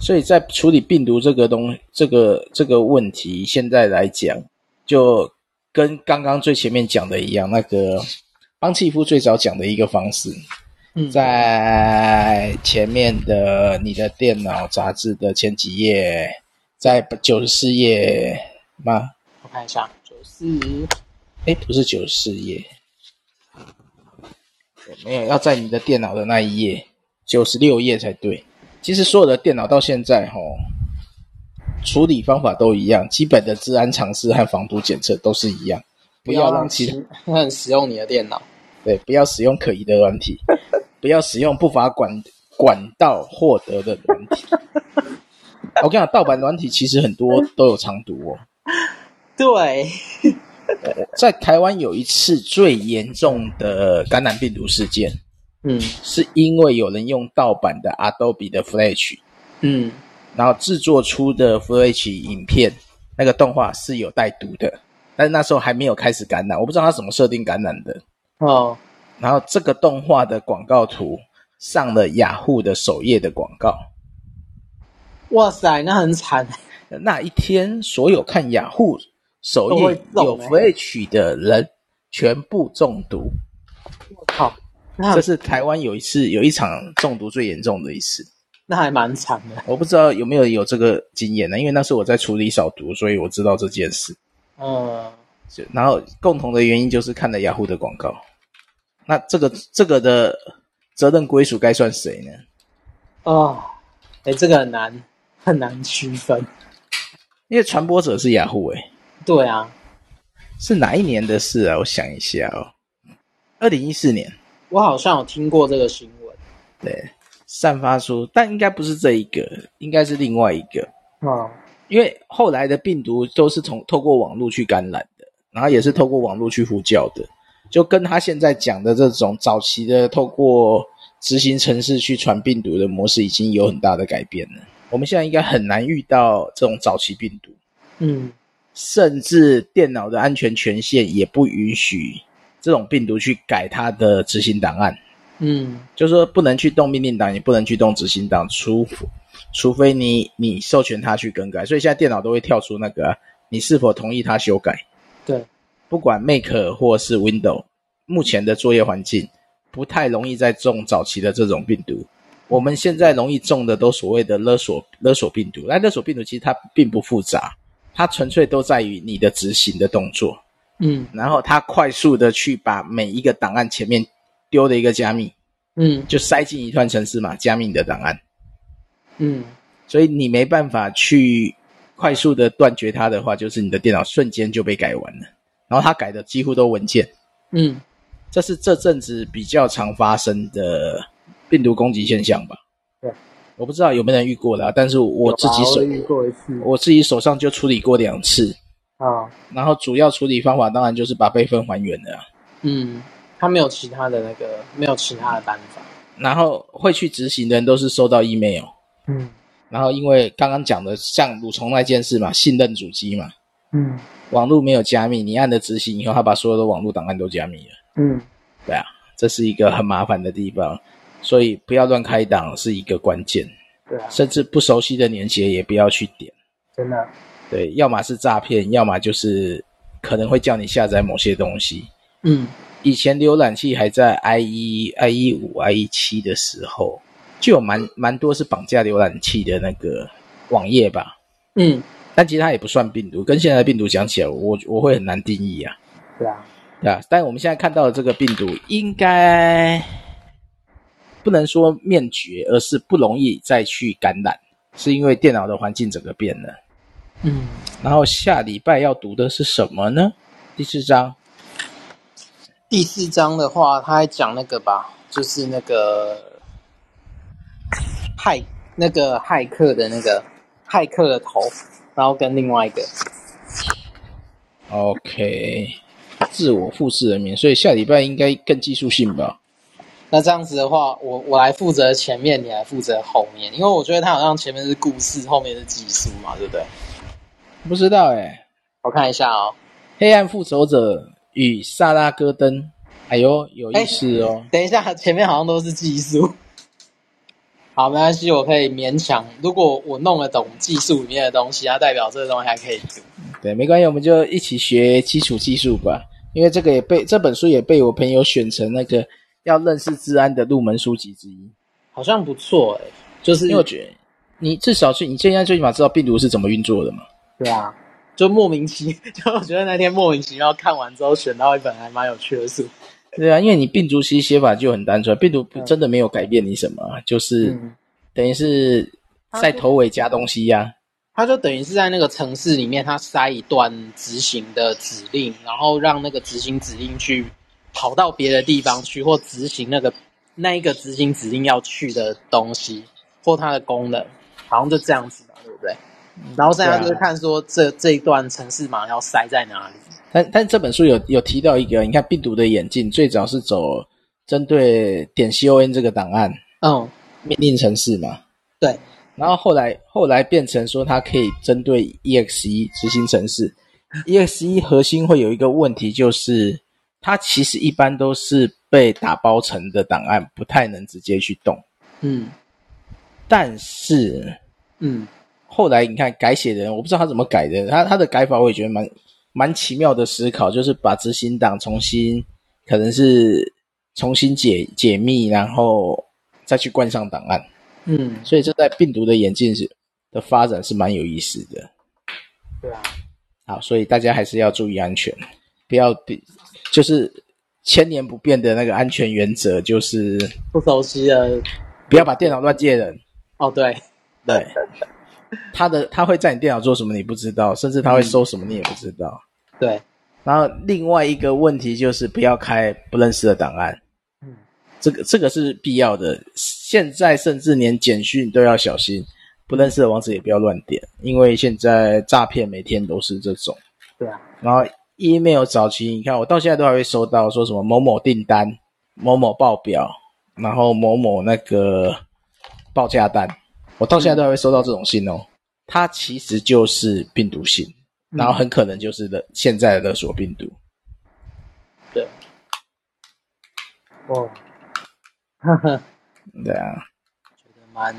所以在处理病毒这个东这个这个问题，现在来讲，就跟刚刚最前面讲的一样，那个邦契夫最早讲的一个方式，嗯，在前面的你的电脑杂志的前几页，在九十四页吗？我看一下，九十四，哎，不是九十四页，没有，要在你的电脑的那一页，九十六页才对。其实所有的电脑到现在齁，处理方法都一样，基本的治安常识和防毒检测都是一样。不要让其他人使用你的电脑，对，不要使用可疑的软体，不要使用不法管管道获得的软体。我跟你讲，盗版软体其实很多都有藏毒哦。对，在台湾有一次最严重的感染病毒事件。嗯，是因为有人用盗版的 Adobe 的 Flash，嗯，然后制作出的 Flash 影片，那个动画是有带毒的，但是那时候还没有开始感染，我不知道他怎么设定感染的。哦，然后这个动画的广告图上了雅虎的首页的广告。哇塞，那很惨。那一天，所有看雅虎首页有 Flash 的人全部中毒。这是台湾有一次有一场中毒最严重的一次，那还蛮惨的。我不知道有没有有这个经验呢？因为那是我在处理扫毒，所以我知道这件事。嗯，然后共同的原因就是看了雅虎的广告。那这个这个的责任归属该算谁呢？哦，哎，这个很难很难区分，因为传播者是雅虎。哎，对啊，是哪一年的事啊？我想一下哦，二零一四年。我好像有听过这个新闻，对，散发出，但应该不是这一个，应该是另外一个。哦，因为后来的病毒都是从透过网络去感染的，然后也是透过网络去呼叫的，就跟他现在讲的这种早期的透过执行城市去传病毒的模式已经有很大的改变了。我们现在应该很难遇到这种早期病毒，嗯，甚至电脑的安全权限也不允许。这种病毒去改它的执行档案，嗯，就是说不能去动命令档，也不能去动执行档，除除非你你授权它去更改。所以现在电脑都会跳出那个，你是否同意它修改？对，不管 Mac 或是 Windows，目前的作业环境不太容易再中早期的这种病毒。我们现在容易中的都所谓的勒索勒索病毒，那勒索病毒其实它并不复杂，它纯粹都在于你的执行的动作，嗯，然后他快速的去把每一个档案前面丢的一个加密，嗯，就塞进一段程式码，加密你的档案，嗯，所以你没办法去快速的断绝它的话，就是你的电脑瞬间就被改完了，然后他改的几乎都文件，嗯，这是这阵子比较常发生的。病毒攻击现象吧，对，我不知道有没有人遇过啦，但是我自己手遇过一次，我自己手上就处理过两次啊。然后主要处理方法当然就是把备份还原了。嗯，他没有其他的那个，没有其他的办法。然后会去执行的人都是收到 email，嗯，然后因为刚刚讲的像蠕虫那件事嘛，信任主机嘛，嗯，网络没有加密，你按了执行以后，他把所有的网络档案都加密了。嗯，对啊，这是一个很麻烦的地方。所以不要乱开档是一个关键，对啊，甚至不熟悉的连接也不要去点，真的，对，要么是诈骗，要么就是可能会叫你下载某些东西。嗯，以前浏览器还在 IE IE 五 IE 七的时候，就有蛮蛮多是绑架浏览器的那个网页吧，嗯，但其实它也不算病毒，跟现在的病毒讲起来，我我会很难定义啊，对啊，对啊，但我们现在看到的这个病毒应该。不能说灭绝，而是不容易再去感染，是因为电脑的环境整个变了。嗯，然后下礼拜要读的是什么呢？第四章。第四章的话，他还讲那个吧，就是那个骇那个骇客的那个骇客的头，然后跟另外一个。OK，自我复制人名，所以下礼拜应该更技术性吧。那这样子的话，我我来负责前面，你来负责后面，因为我觉得他好像前面是故事，后面是技术嘛，对不对？不知道哎、欸，我看一下哦，《黑暗复仇者与萨拉戈登》，哎呦，有意思哦、欸。等一下，前面好像都是技术。好，没关系，我可以勉强。如果我弄得懂技术里面的东西，它代表这个东西还可以读。对，没关系，我们就一起学基础技术吧。因为这个也被这本书也被我朋友选成那个。要认识治安的入门书籍之一，好像不错哎、欸、就是因为我觉得你至少是你现在最起码知道病毒是怎么运作的嘛。对啊，就莫名其妙，就我觉得那天莫名其妙看完之后选到一本还蛮有趣的书。对啊，因为你病毒其实写法就很单纯，病毒真的没有改变你什么，嗯、就是、嗯、等于是在头尾加东西呀、啊。它就等于是在那个城市里面，它塞一段执行的指令，然后让那个执行指令去。跑到别的地方去，或执行那个那一个执行指令要去的东西，或它的功能，好像就这样子吧？然后现在就是看说这、啊、这一段程式码要塞在哪里。但但这本书有有提到一个，你看病毒的演进最早是走针对点 con 这个档案，嗯，命令程式嘛，对。然后后来后来变成说它可以针对 exe 执行程式，exe 核心会有一个问题就是。它其实一般都是被打包成的档案，不太能直接去动。嗯，但是，嗯，后来你看改写的人，我不知道他怎么改的，他他的改法我也觉得蛮蛮奇妙的思考，就是把执行档重新，可能是重新解解密，然后再去灌上档案。嗯，所以这在病毒的演进是的发展是蛮有意思的。对啊，好，所以大家还是要注意安全，不要比。就是千年不变的那个安全原则，就是不熟悉的，不要把电脑乱借人。哦，对，对，他的他会在你电脑做什么你不知道，甚至他会收什么你也不知道。嗯、对，然后另外一个问题就是不要开不认识的档案。嗯，这个这个是必要的。现在甚至连简讯都要小心，不认识的网址也不要乱点，因为现在诈骗每天都是这种。对啊，然后。email 早期，你看我到现在都还会收到说什么某某订单、某某报表，然后某某那个报价单，我到现在都还会收到这种信哦。它其实就是病毒信，然后很可能就是的现在的勒索病毒。对，哦，哈哈，对啊，觉得蛮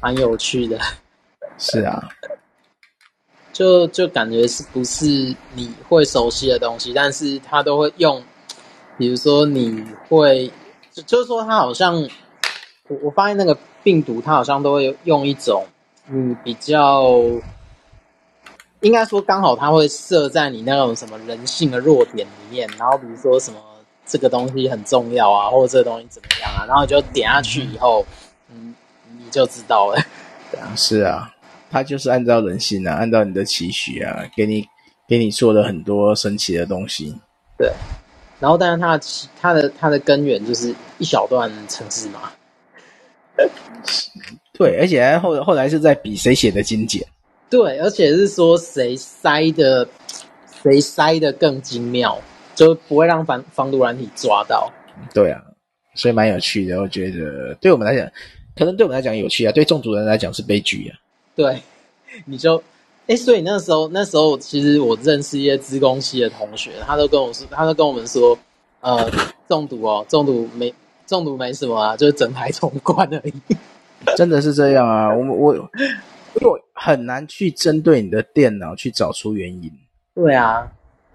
蛮有趣的。是啊。就就感觉是不是你会熟悉的东西，但是他都会用比如说你会，就是说它好像，我我发现那个病毒它好像都会用一种，嗯，比较，应该说刚好它会设在你那种什么人性的弱点里面，然后比如说什么这个东西很重要啊，或者这个东西怎么样啊，然后你就点下去以后，嗯，你就知道了。对啊，是啊，它就是按照人性啊，按照你的期许啊，给你给你做了很多神奇的东西。对。然后，但是它的它的它的根源就是一小段城市嘛。对，而且后后来是在比谁写的精简。对，而且是说谁塞的谁塞的更精妙，就不会让防防毒软体抓到。对啊，所以蛮有趣的。我觉得对我们来讲，可能对我们来讲有趣啊，对中毒人来讲是悲剧啊。对，你就。哎，所以那时候，那时候其实我认识一些资工系的同学，他都跟我说，他都跟我们说，呃，中毒哦，中毒没中毒没什么啊，就是整台重灌而已。真的是这样啊，我我我很难去针对你的电脑去找出原因。对啊，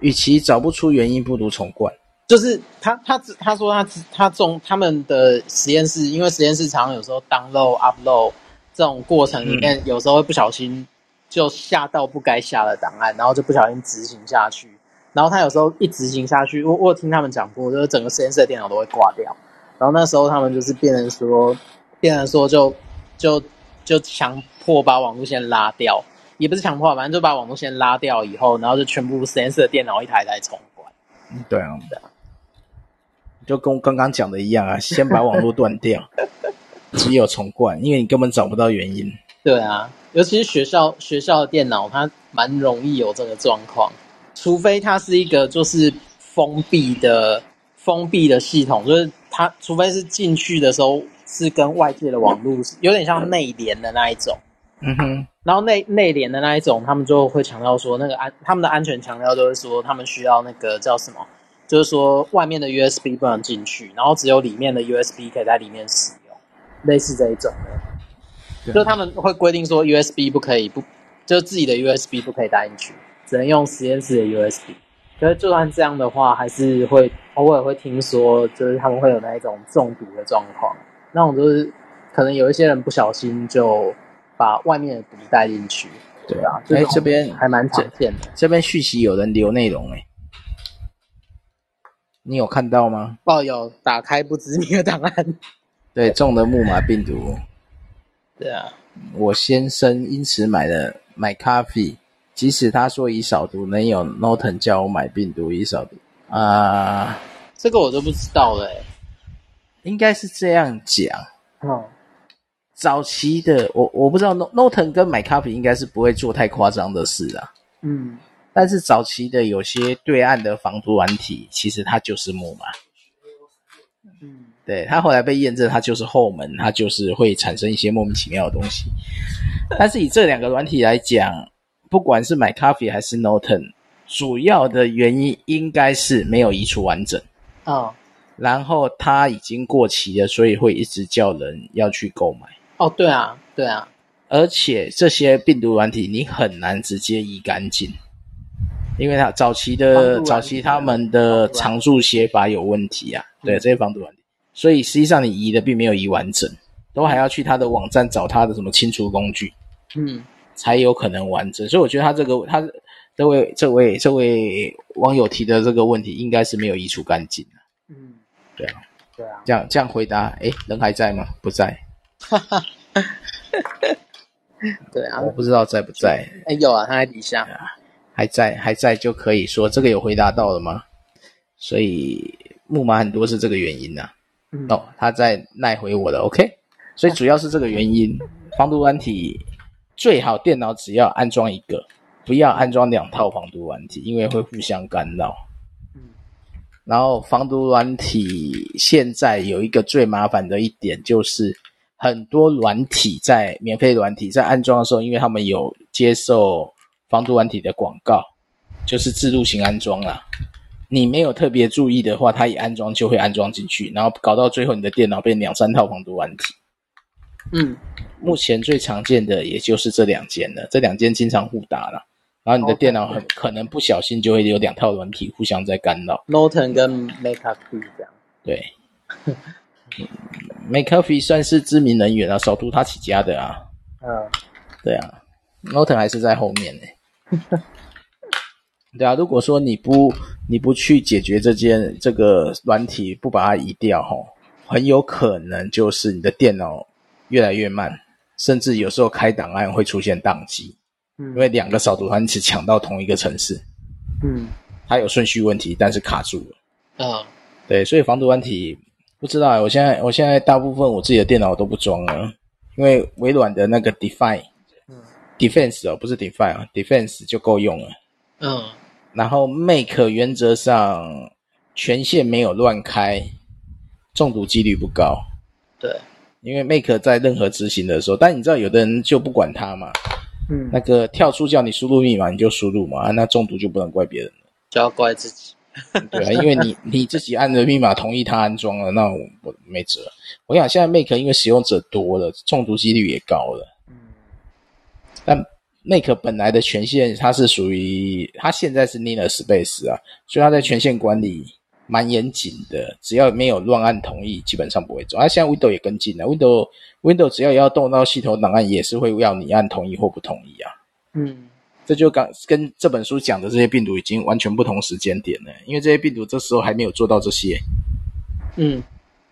与其找不出原因，不如重灌。就是他他他说他他中他们的实验室，因为实验室常常有时候 download upload 这种过程里面，有时候会不小心。就下到不该下的档案，然后就不小心执行下去，然后他有时候一执行下去，我我有听他们讲过，就是整个实验室的电脑都会挂掉，然后那时候他们就是变成说，变成说就就就强迫把网络线拉掉，也不是强迫，反正就把网络线拉掉以后，然后就全部实验室的电脑一台一台重灌。嗯，对啊，对啊，就跟我刚刚讲的一样啊，先把网络断掉，只有重灌，因为你根本找不到原因。对啊。尤其是学校学校的电脑，它蛮容易有这个状况，除非它是一个就是封闭的封闭的系统，就是它除非是进去的时候是跟外界的网络有点像内联的那一种，嗯哼，然后内内联的那一种，他们就会强调说那个安他们的安全强调就是说他们需要那个叫什么，就是说外面的 USB 不能进去，然后只有里面的 USB 可以在里面使用，类似这一种的。就他们会规定说，USB 不可以不，就自己的 USB 不可以带进去，只能用实验室的 USB。可是就算这样的话，还是会偶尔会听说，就是他们会有那一种中毒的状况。那种就是可能有一些人不小心就把外面的毒带进去。对啊，哎、欸，这边还蛮常见的。这边续集有人留内容哎、欸，你有看到吗？抱，有打开不知名的档案。对，中了木马病毒。对啊，我先生因此买了 McAfee，即使他说已扫毒，能有 Norton 叫我买病毒已扫毒啊、呃？这个我都不知道嘞，应该是这样讲。哦，早期的我我不知道 Norton 跟 McAfee 应该是不会做太夸张的事啊。嗯，但是早期的有些对岸的防毒软体，其实它就是木马。嗯。对，它后来被验证，它就是后门，它就是会产生一些莫名其妙的东西。但是以这两个软体来讲，不管是 McAfee 还是 Norton，主要的原因应该是没有移除完整。哦。然后它已经过期了，所以会一直叫人要去购买。哦，对啊，对啊。而且这些病毒软体你很难直接移干净，因为它早期的早期他们的常驻写法有问题啊。对，这些防毒软体。所以实际上你移的并没有移完整，都还要去他的网站找他的什么清除工具，嗯，才有可能完整。所以我觉得他这个他这位这位这位网友提的这个问题应该是没有移除干净。嗯，对啊，对啊，这样这样回答，诶，人还在吗？不在。哈哈，对啊，我不知道在不在。诶，有啊，他在底下，还在还在就可以说这个有回答到了吗？所以木马很多是这个原因呐、啊。哦，他在奈回我的，OK，所以主要是这个原因。防毒软体最好电脑只要安装一个，不要安装两套防毒软体，因为会互相干扰。嗯，然后防毒软体现在有一个最麻烦的一点，就是很多软体在免费软体在安装的时候，因为他们有接受防毒软体的广告，就是自入型安装啦。你没有特别注意的话，它一安装就会安装进去，然后搞到最后，你的电脑变两三套防毒软体。嗯，目前最常见的也就是这两间了，这两间经常互打了。然后你的电脑很可能不小心就会有两套软体互相在干扰。Norton 跟 McAfee 这样。对，McAfee 算是知名人员啊，首都他起家的啊。嗯，对啊，Norton 还是在后面呢。对啊，如果说你不你不去解决这件这个软体，不把它移掉吼，很有可能就是你的电脑越来越慢，甚至有时候开档案会出现宕机。嗯，因为两个扫毒团只抢到同一个城市。嗯，它有顺序问题，但是卡住了。啊，对，所以防毒软体不知道啊，我现在我现在大部分我自己的电脑都不装了，因为微软的那个 Define，嗯，Defense 哦，不是 Define 啊，Defense 就够用了。嗯。然后 Make 原则上权限没有乱开，中毒几率不高。对，因为 Make 在任何执行的时候，但你知道有的人就不管它嘛，嗯，那个跳出叫你输入密码你就输入嘛，那中毒就不能怪别人了，就要怪自己。对啊，因为你 你自己按的密码同意他安装了，那我我没辙。我想现在 Make 因为使用者多了，中毒几率也高了。嗯，但。Make 本来的权限，它是属于它现在是 Linux Space 啊，所以它在权限管理蛮严谨的，只要没有乱按同意，基本上不会走。啊，现在 Windows 也跟进了，Windows Windows 只要要动到系统档案，也是会要你按同意或不同意啊。嗯，这就刚跟这本书讲的这些病毒已经完全不同时间点了，因为这些病毒这时候还没有做到这些。嗯，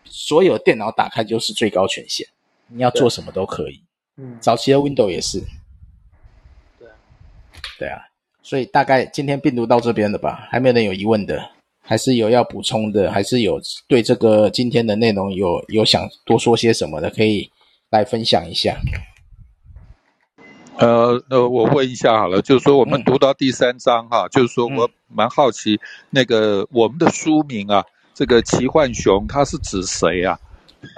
所有电脑打开就是最高权限，你要做什么都可以。嗯，早期的 Windows 也是。对啊，所以大概今天病毒到这边了吧？还没有人有疑问的，还是有要补充的，还是有对这个今天的内容有有想多说些什么的，可以来分享一下。呃呃，我问一下好了，就是说我们读到第三章哈，嗯、就是说我蛮好奇那个我们的书名啊，这个奇幻熊它是指谁啊？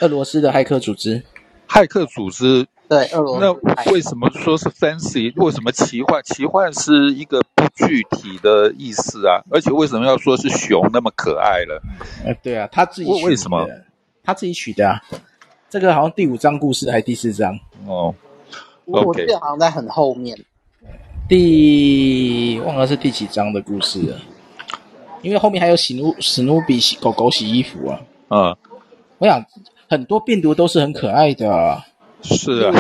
俄罗斯的骇客组织。骇客组织。对，俄罗斯。那为什么说是 fancy？为什么奇幻？奇幻是一个不具体的意思啊，而且为什么要说是熊那么可爱了？呃，对啊，他自己取的。为什么？他自己取的啊。这个好像第五章故事还是第四章？哦，我我记得好像在很后面。第忘了是第几章的故事了，因为后面还有史努史努比洗狗狗洗衣服啊。嗯，我想很多病毒都是很可爱的啊。是啊，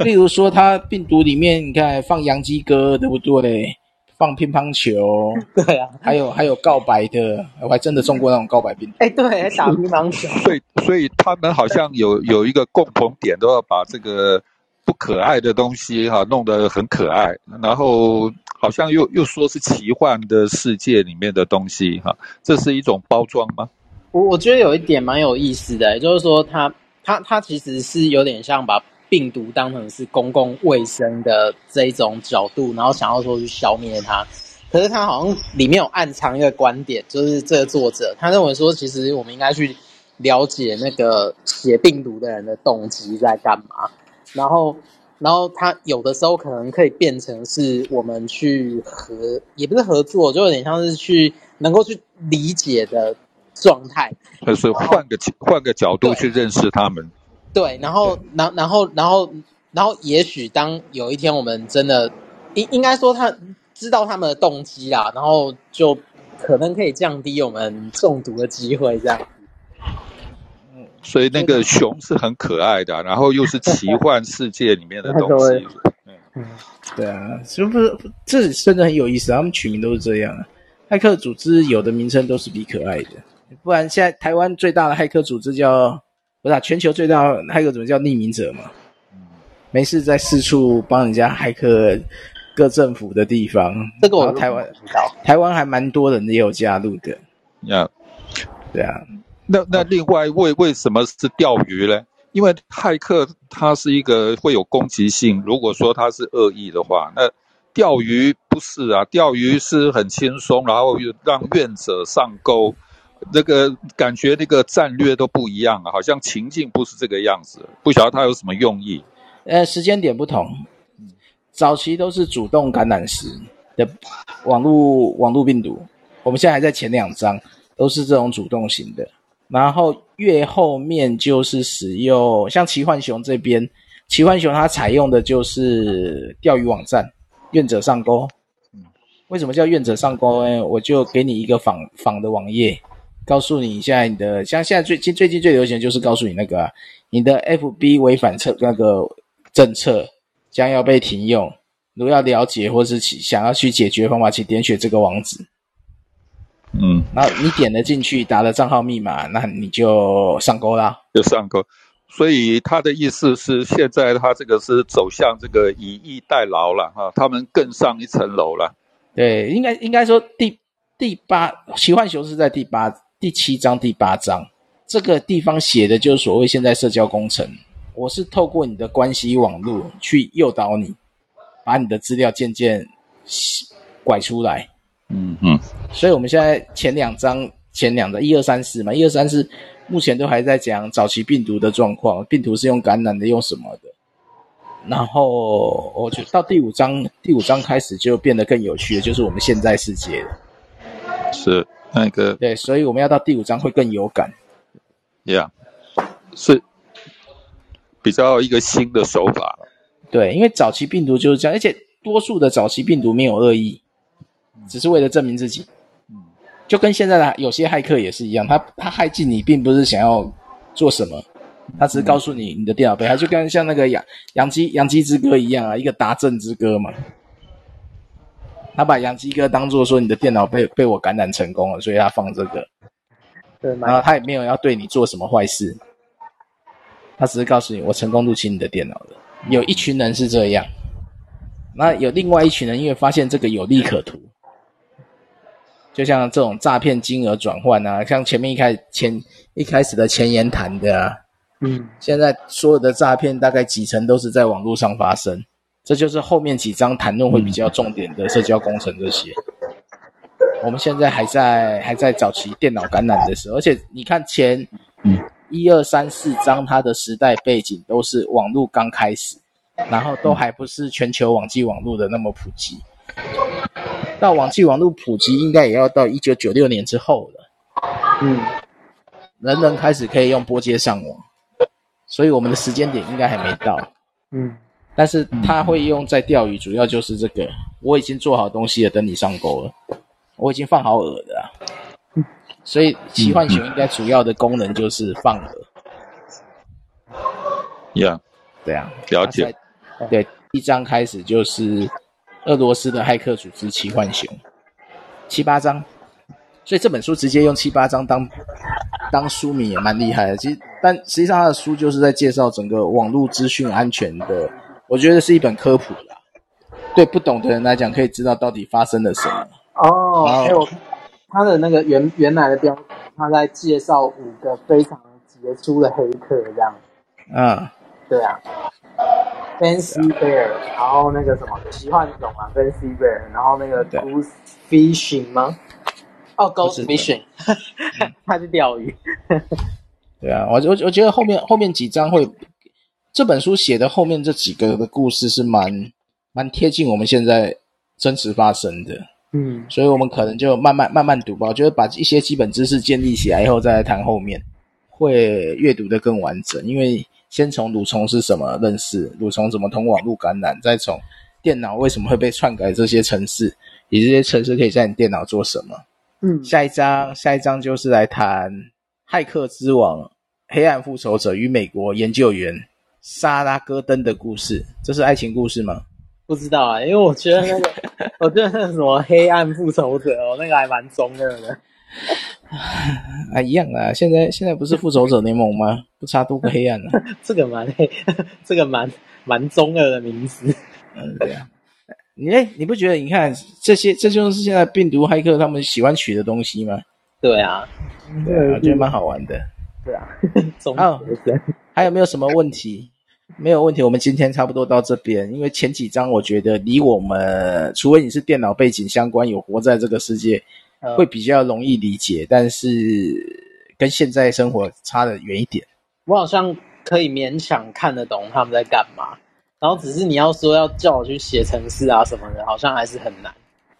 例如说，他病毒里面，你看放洋基哥，对不对？放乒乓球，对啊，还有还有告白的，我还真的中过那种告白病毒。哎，对，打乒乓球。所以，所以他们好像有有一个共同点，都要把这个不可爱的东西哈弄得很可爱，然后好像又又说是奇幻的世界里面的东西哈，这是一种包装吗？我我觉得有一点蛮有意思的，就是说它。它它其实是有点像把病毒当成是公共卫生的这一种角度，然后想要说去消灭它。可是他好像里面有暗藏一个观点，就是这个作者他认为说，其实我们应该去了解那个写病毒的人的动机在干嘛。然后，然后他有的时候可能可以变成是我们去合，也不是合作，就有点像是去能够去理解的。状态，所以换个换个角度去认识他们。对，然后，然然后，然后，然后，也许当有一天我们真的应应该说他知道他们的动机啦，然后就可能可以降低我们中毒的机会，这样。嗯，所以那个熊是很可爱的，然后又是奇幻世界里面的东西。嗯，对啊，是不是这真的很有意思？他们取名都是这样啊。骇客组织有的名称都是比可爱的。不然，现在台湾最大的骇客组织叫不是、啊、全球最大的骇客组织叫匿名者嘛？嗯，没事在四处帮人家骇客各政府的地方。这个我台湾台湾还蛮多人也有加入的。呀，Yeah. 对啊。那那另外为为什么是钓鱼呢？因为骇客他是一个会有攻击性，如果说他是恶意的话，那钓鱼不是啊，钓鱼是很轻松，然后又让愿者上钩。那个感觉，那个战略都不一样啊，好像情境不是这个样子，不晓得他有什么用意。呃，时间点不同，早期都是主动感染时的网络网络病毒，我们现在还在前两章，都是这种主动型的。然后越后面就是使用像奇幻熊这边，奇幻熊它采用的就是钓鱼网站，愿者上钩，为什么叫愿者上钩呢？我就给你一个仿仿的网页，告诉你现在你的像现在最近最近最流行的就是告诉你那个、啊、你的 FB 违反策那个政策将要被停用。如果要了解或是想要去解决方法，请点选这个网址。嗯，然后你点了进去，打了账号密码，那你就上钩啦，就上钩。所以他的意思是，现在他这个是走向这个以逸待劳了哈，他们更上一层楼了。对，应该应该说第第八奇幻熊是在第八第七章第八章这个地方写的就是所谓现在社交工程。我是透过你的关系网络去诱导你，把你的资料渐渐拐出来。嗯嗯，所以我们现在前两章前两章一二三四嘛，一二三四。目前都还在讲早期病毒的状况，病毒是用感染的，用什么的？然后我觉得到第五章，第五章开始就变得更有趣了，就是我们现在世界了。是那个对，所以我们要到第五章会更有感。Yeah，是比较一个新的手法。对，因为早期病毒就是这样，而且多数的早期病毒没有恶意，只是为了证明自己。就跟现在的有些骇客也是一样，他他骇进你，并不是想要做什么，他只是告诉你你的电脑被他，就跟像那个杨杨基杨基之歌一样啊，一个达阵之歌嘛。他把洋基哥当做说你的电脑被被我感染成功了，所以他放这个。对，然后他也没有要对你做什么坏事，他只是告诉你我成功入侵你的电脑了。有一群人是这样，那有另外一群人因为发现这个有利可图。就像这种诈骗金额转换啊，像前面一开前一开始的前言谈的啊，嗯，现在所有的诈骗大概几成都是在网络上发生，这就是后面几章谈论会比较重点的社交工程这些。我们现在还在还在早期电脑感染的时候，而且你看前一二三四章它的时代背景都是网络刚开始，然后都还不是全球网际网络的那么普及。到网际网络普及，应该也要到一九九六年之后了。嗯，人人开始可以用拨接上网，所以我们的时间点应该还没到。嗯，但是他会用在钓鱼，主要就是这个。我已经做好东西了，等你上钩了。我已经放好饵了，所以奇幻熊应该主要的功能就是放饵。Yeah，对啊，了解。对，一章开始就是。俄罗斯的骇客组织奇幻熊，七八章，所以这本书直接用七八章当当书名也蛮厉害的。其实，但实际上他的书就是在介绍整个网络资讯安全的，我觉得是一本科普啦。对不懂的人来讲，可以知道到底发生了什么。哦，还有他的那个原原来的标题，他在介绍五个非常杰出的黑客，这样。嗯，对啊。Fancy Bear，然后那个什么奇幻种啊，Fancy Bear，然后那个 Ghost Fishing 吗？哦，Ghost Fishing，他去钓鱼。对啊，我我我觉得后面后面几章会，这本书写的后面这几个的故事是蛮蛮贴近我们现在真实发生的。嗯，所以我们可能就慢慢慢慢读吧。我觉得把一些基本知识建立起来以后，再来谈后面，会阅读的更完整，因为。先从蠕虫是什么认识，蠕虫怎么通网络感染，再从电脑为什么会被篡改这些城市，以及这些城市可以在你电脑做什么。嗯，下一章，下一章就是来谈骇客之王、黑暗复仇者与美国研究员萨拉戈登的故事。这是爱情故事吗？不知道啊，因为我觉得那个，我觉得那个什么黑暗复仇者哦，那个还蛮中二的。啊，一样啊！现在现在不是复仇者联盟吗？不差多个黑暗了。这个蛮黑，这个蛮蛮中二的名字。嗯，对啊。你哎，你不觉得？你看这些，这就是现在病毒骇客他们喜欢取的东西吗？对啊，对啊，我觉得蛮好玩的。对啊。好，还有没有什么问题？没有问题，我们今天差不多到这边。因为前几章我觉得离我们，除非你是电脑背景相关，有活在这个世界。会比较容易理解，但是跟现在生活差的远一点。我好像可以勉强看得懂他们在干嘛，然后只是你要说要叫我去写程式啊什么的，好像还是很难。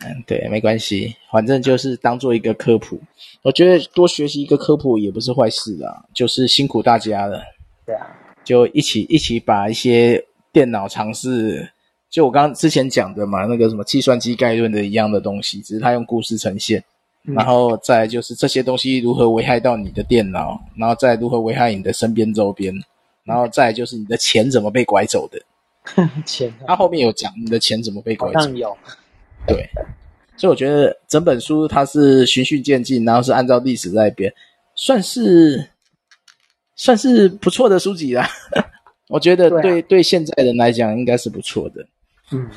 嗯，对，没关系，反正就是当做一个科普。我觉得多学习一个科普也不是坏事啦，就是辛苦大家了。对啊，就一起一起把一些电脑尝试就我刚刚之前讲的嘛，那个什么计算机概论的一样的东西，只是它用故事呈现。嗯、然后再就是这些东西如何危害到你的电脑，然后再如何危害你的身边周边，然后再就是你的钱怎么被拐走的。钱，他后面有讲你的钱怎么被拐走。有。对，所以我觉得整本书它是循序渐进，然后是按照历史在编，算是算是不错的书籍啦。我觉得对对，对现在人来讲应该是不错的。嗯。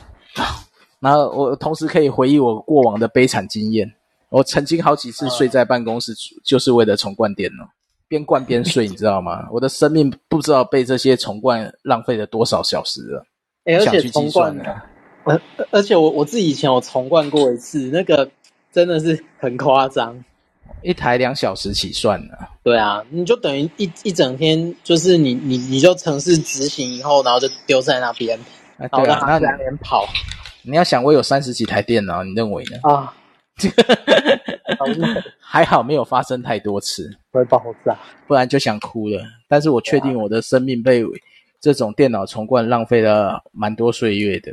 然后我同时可以回忆我过往的悲惨经验。我曾经好几次睡在办公室，就是为了重灌电脑，边灌边睡，你知道吗？我的生命不知道被这些重灌浪费了多少小时了。欸、而且重灌，而而且我我自己以前有重灌过一次，那个真的是很夸张，一台两小时起算呢。对啊，你就等于一一整天，就是你你你就程式执行以后，然后就丢在那边，啊对啊，然后在那边跑。你要想，我有三十几台电脑，你认为呢？啊。还好没有发生太多次，会爆炸，不然就想哭了。但是我确定我的生命被这种电脑重灌浪费了蛮多岁月的。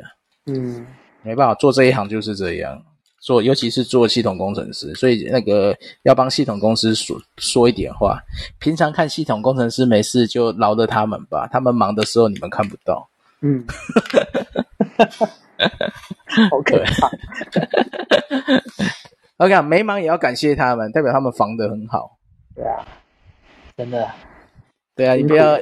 嗯，没办法，做这一行就是这样，做尤其是做系统工程师，所以那个要帮系统公司说说一点话。平常看系统工程师没事就饶了他们吧，他们忙的时候你们看不到。嗯。好可怕！OK，没忙也要感谢他们，代表他们防得很好。对啊，真的。对啊，你不要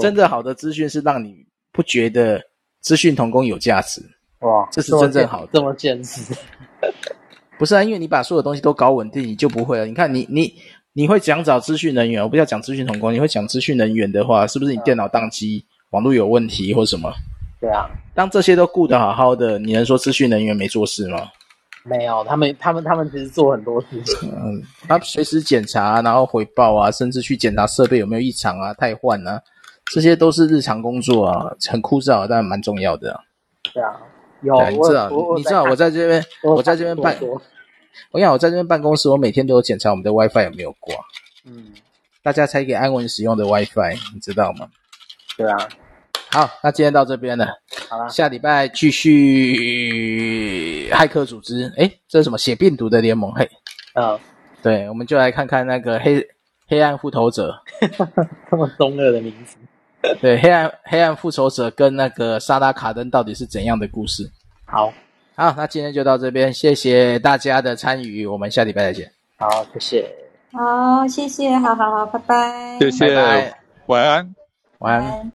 真的好的资讯是让你不觉得资讯同工有价值。哇，这是真正好的。这么坚持？不是啊，因为你把所有东西都搞稳定，你就不会了。你看你，你你你会讲找资讯人员，我不要讲资讯同工，你会讲资讯人员的话，是不是你电脑宕机、网络有问题或什么？对啊，当这些都顾得好好的，你能说资讯人员没做事吗？没有，他们他们他们其实做很多事情。嗯，他随时检查，然后回报啊，甚至去检查设备有没有异常啊、汰换啊，这些都是日常工作啊，很枯燥，但蛮重要的。对啊，有，对你知道，你知道我在这边，我在这边办，我跟你讲，我在这边办公室，我每天都有检查我们的 WiFi 有没有挂。嗯，大家才可以安稳使用的 WiFi，你知道吗？对啊。好，那今天到这边了。好了，下礼拜继续骇客组织。诶，这是什么？写病毒的联盟。嘿，嗯，对，我们就来看看那个黑黑暗复仇者，这么中二的名字。对，黑暗黑暗复仇者跟那个萨拉卡登到底是怎样的故事？好，好，那今天就到这边，谢谢大家的参与，我们下礼拜再见。好，谢谢。好，谢谢，好好好，拜拜。谢谢，拜拜，晚安，晚安。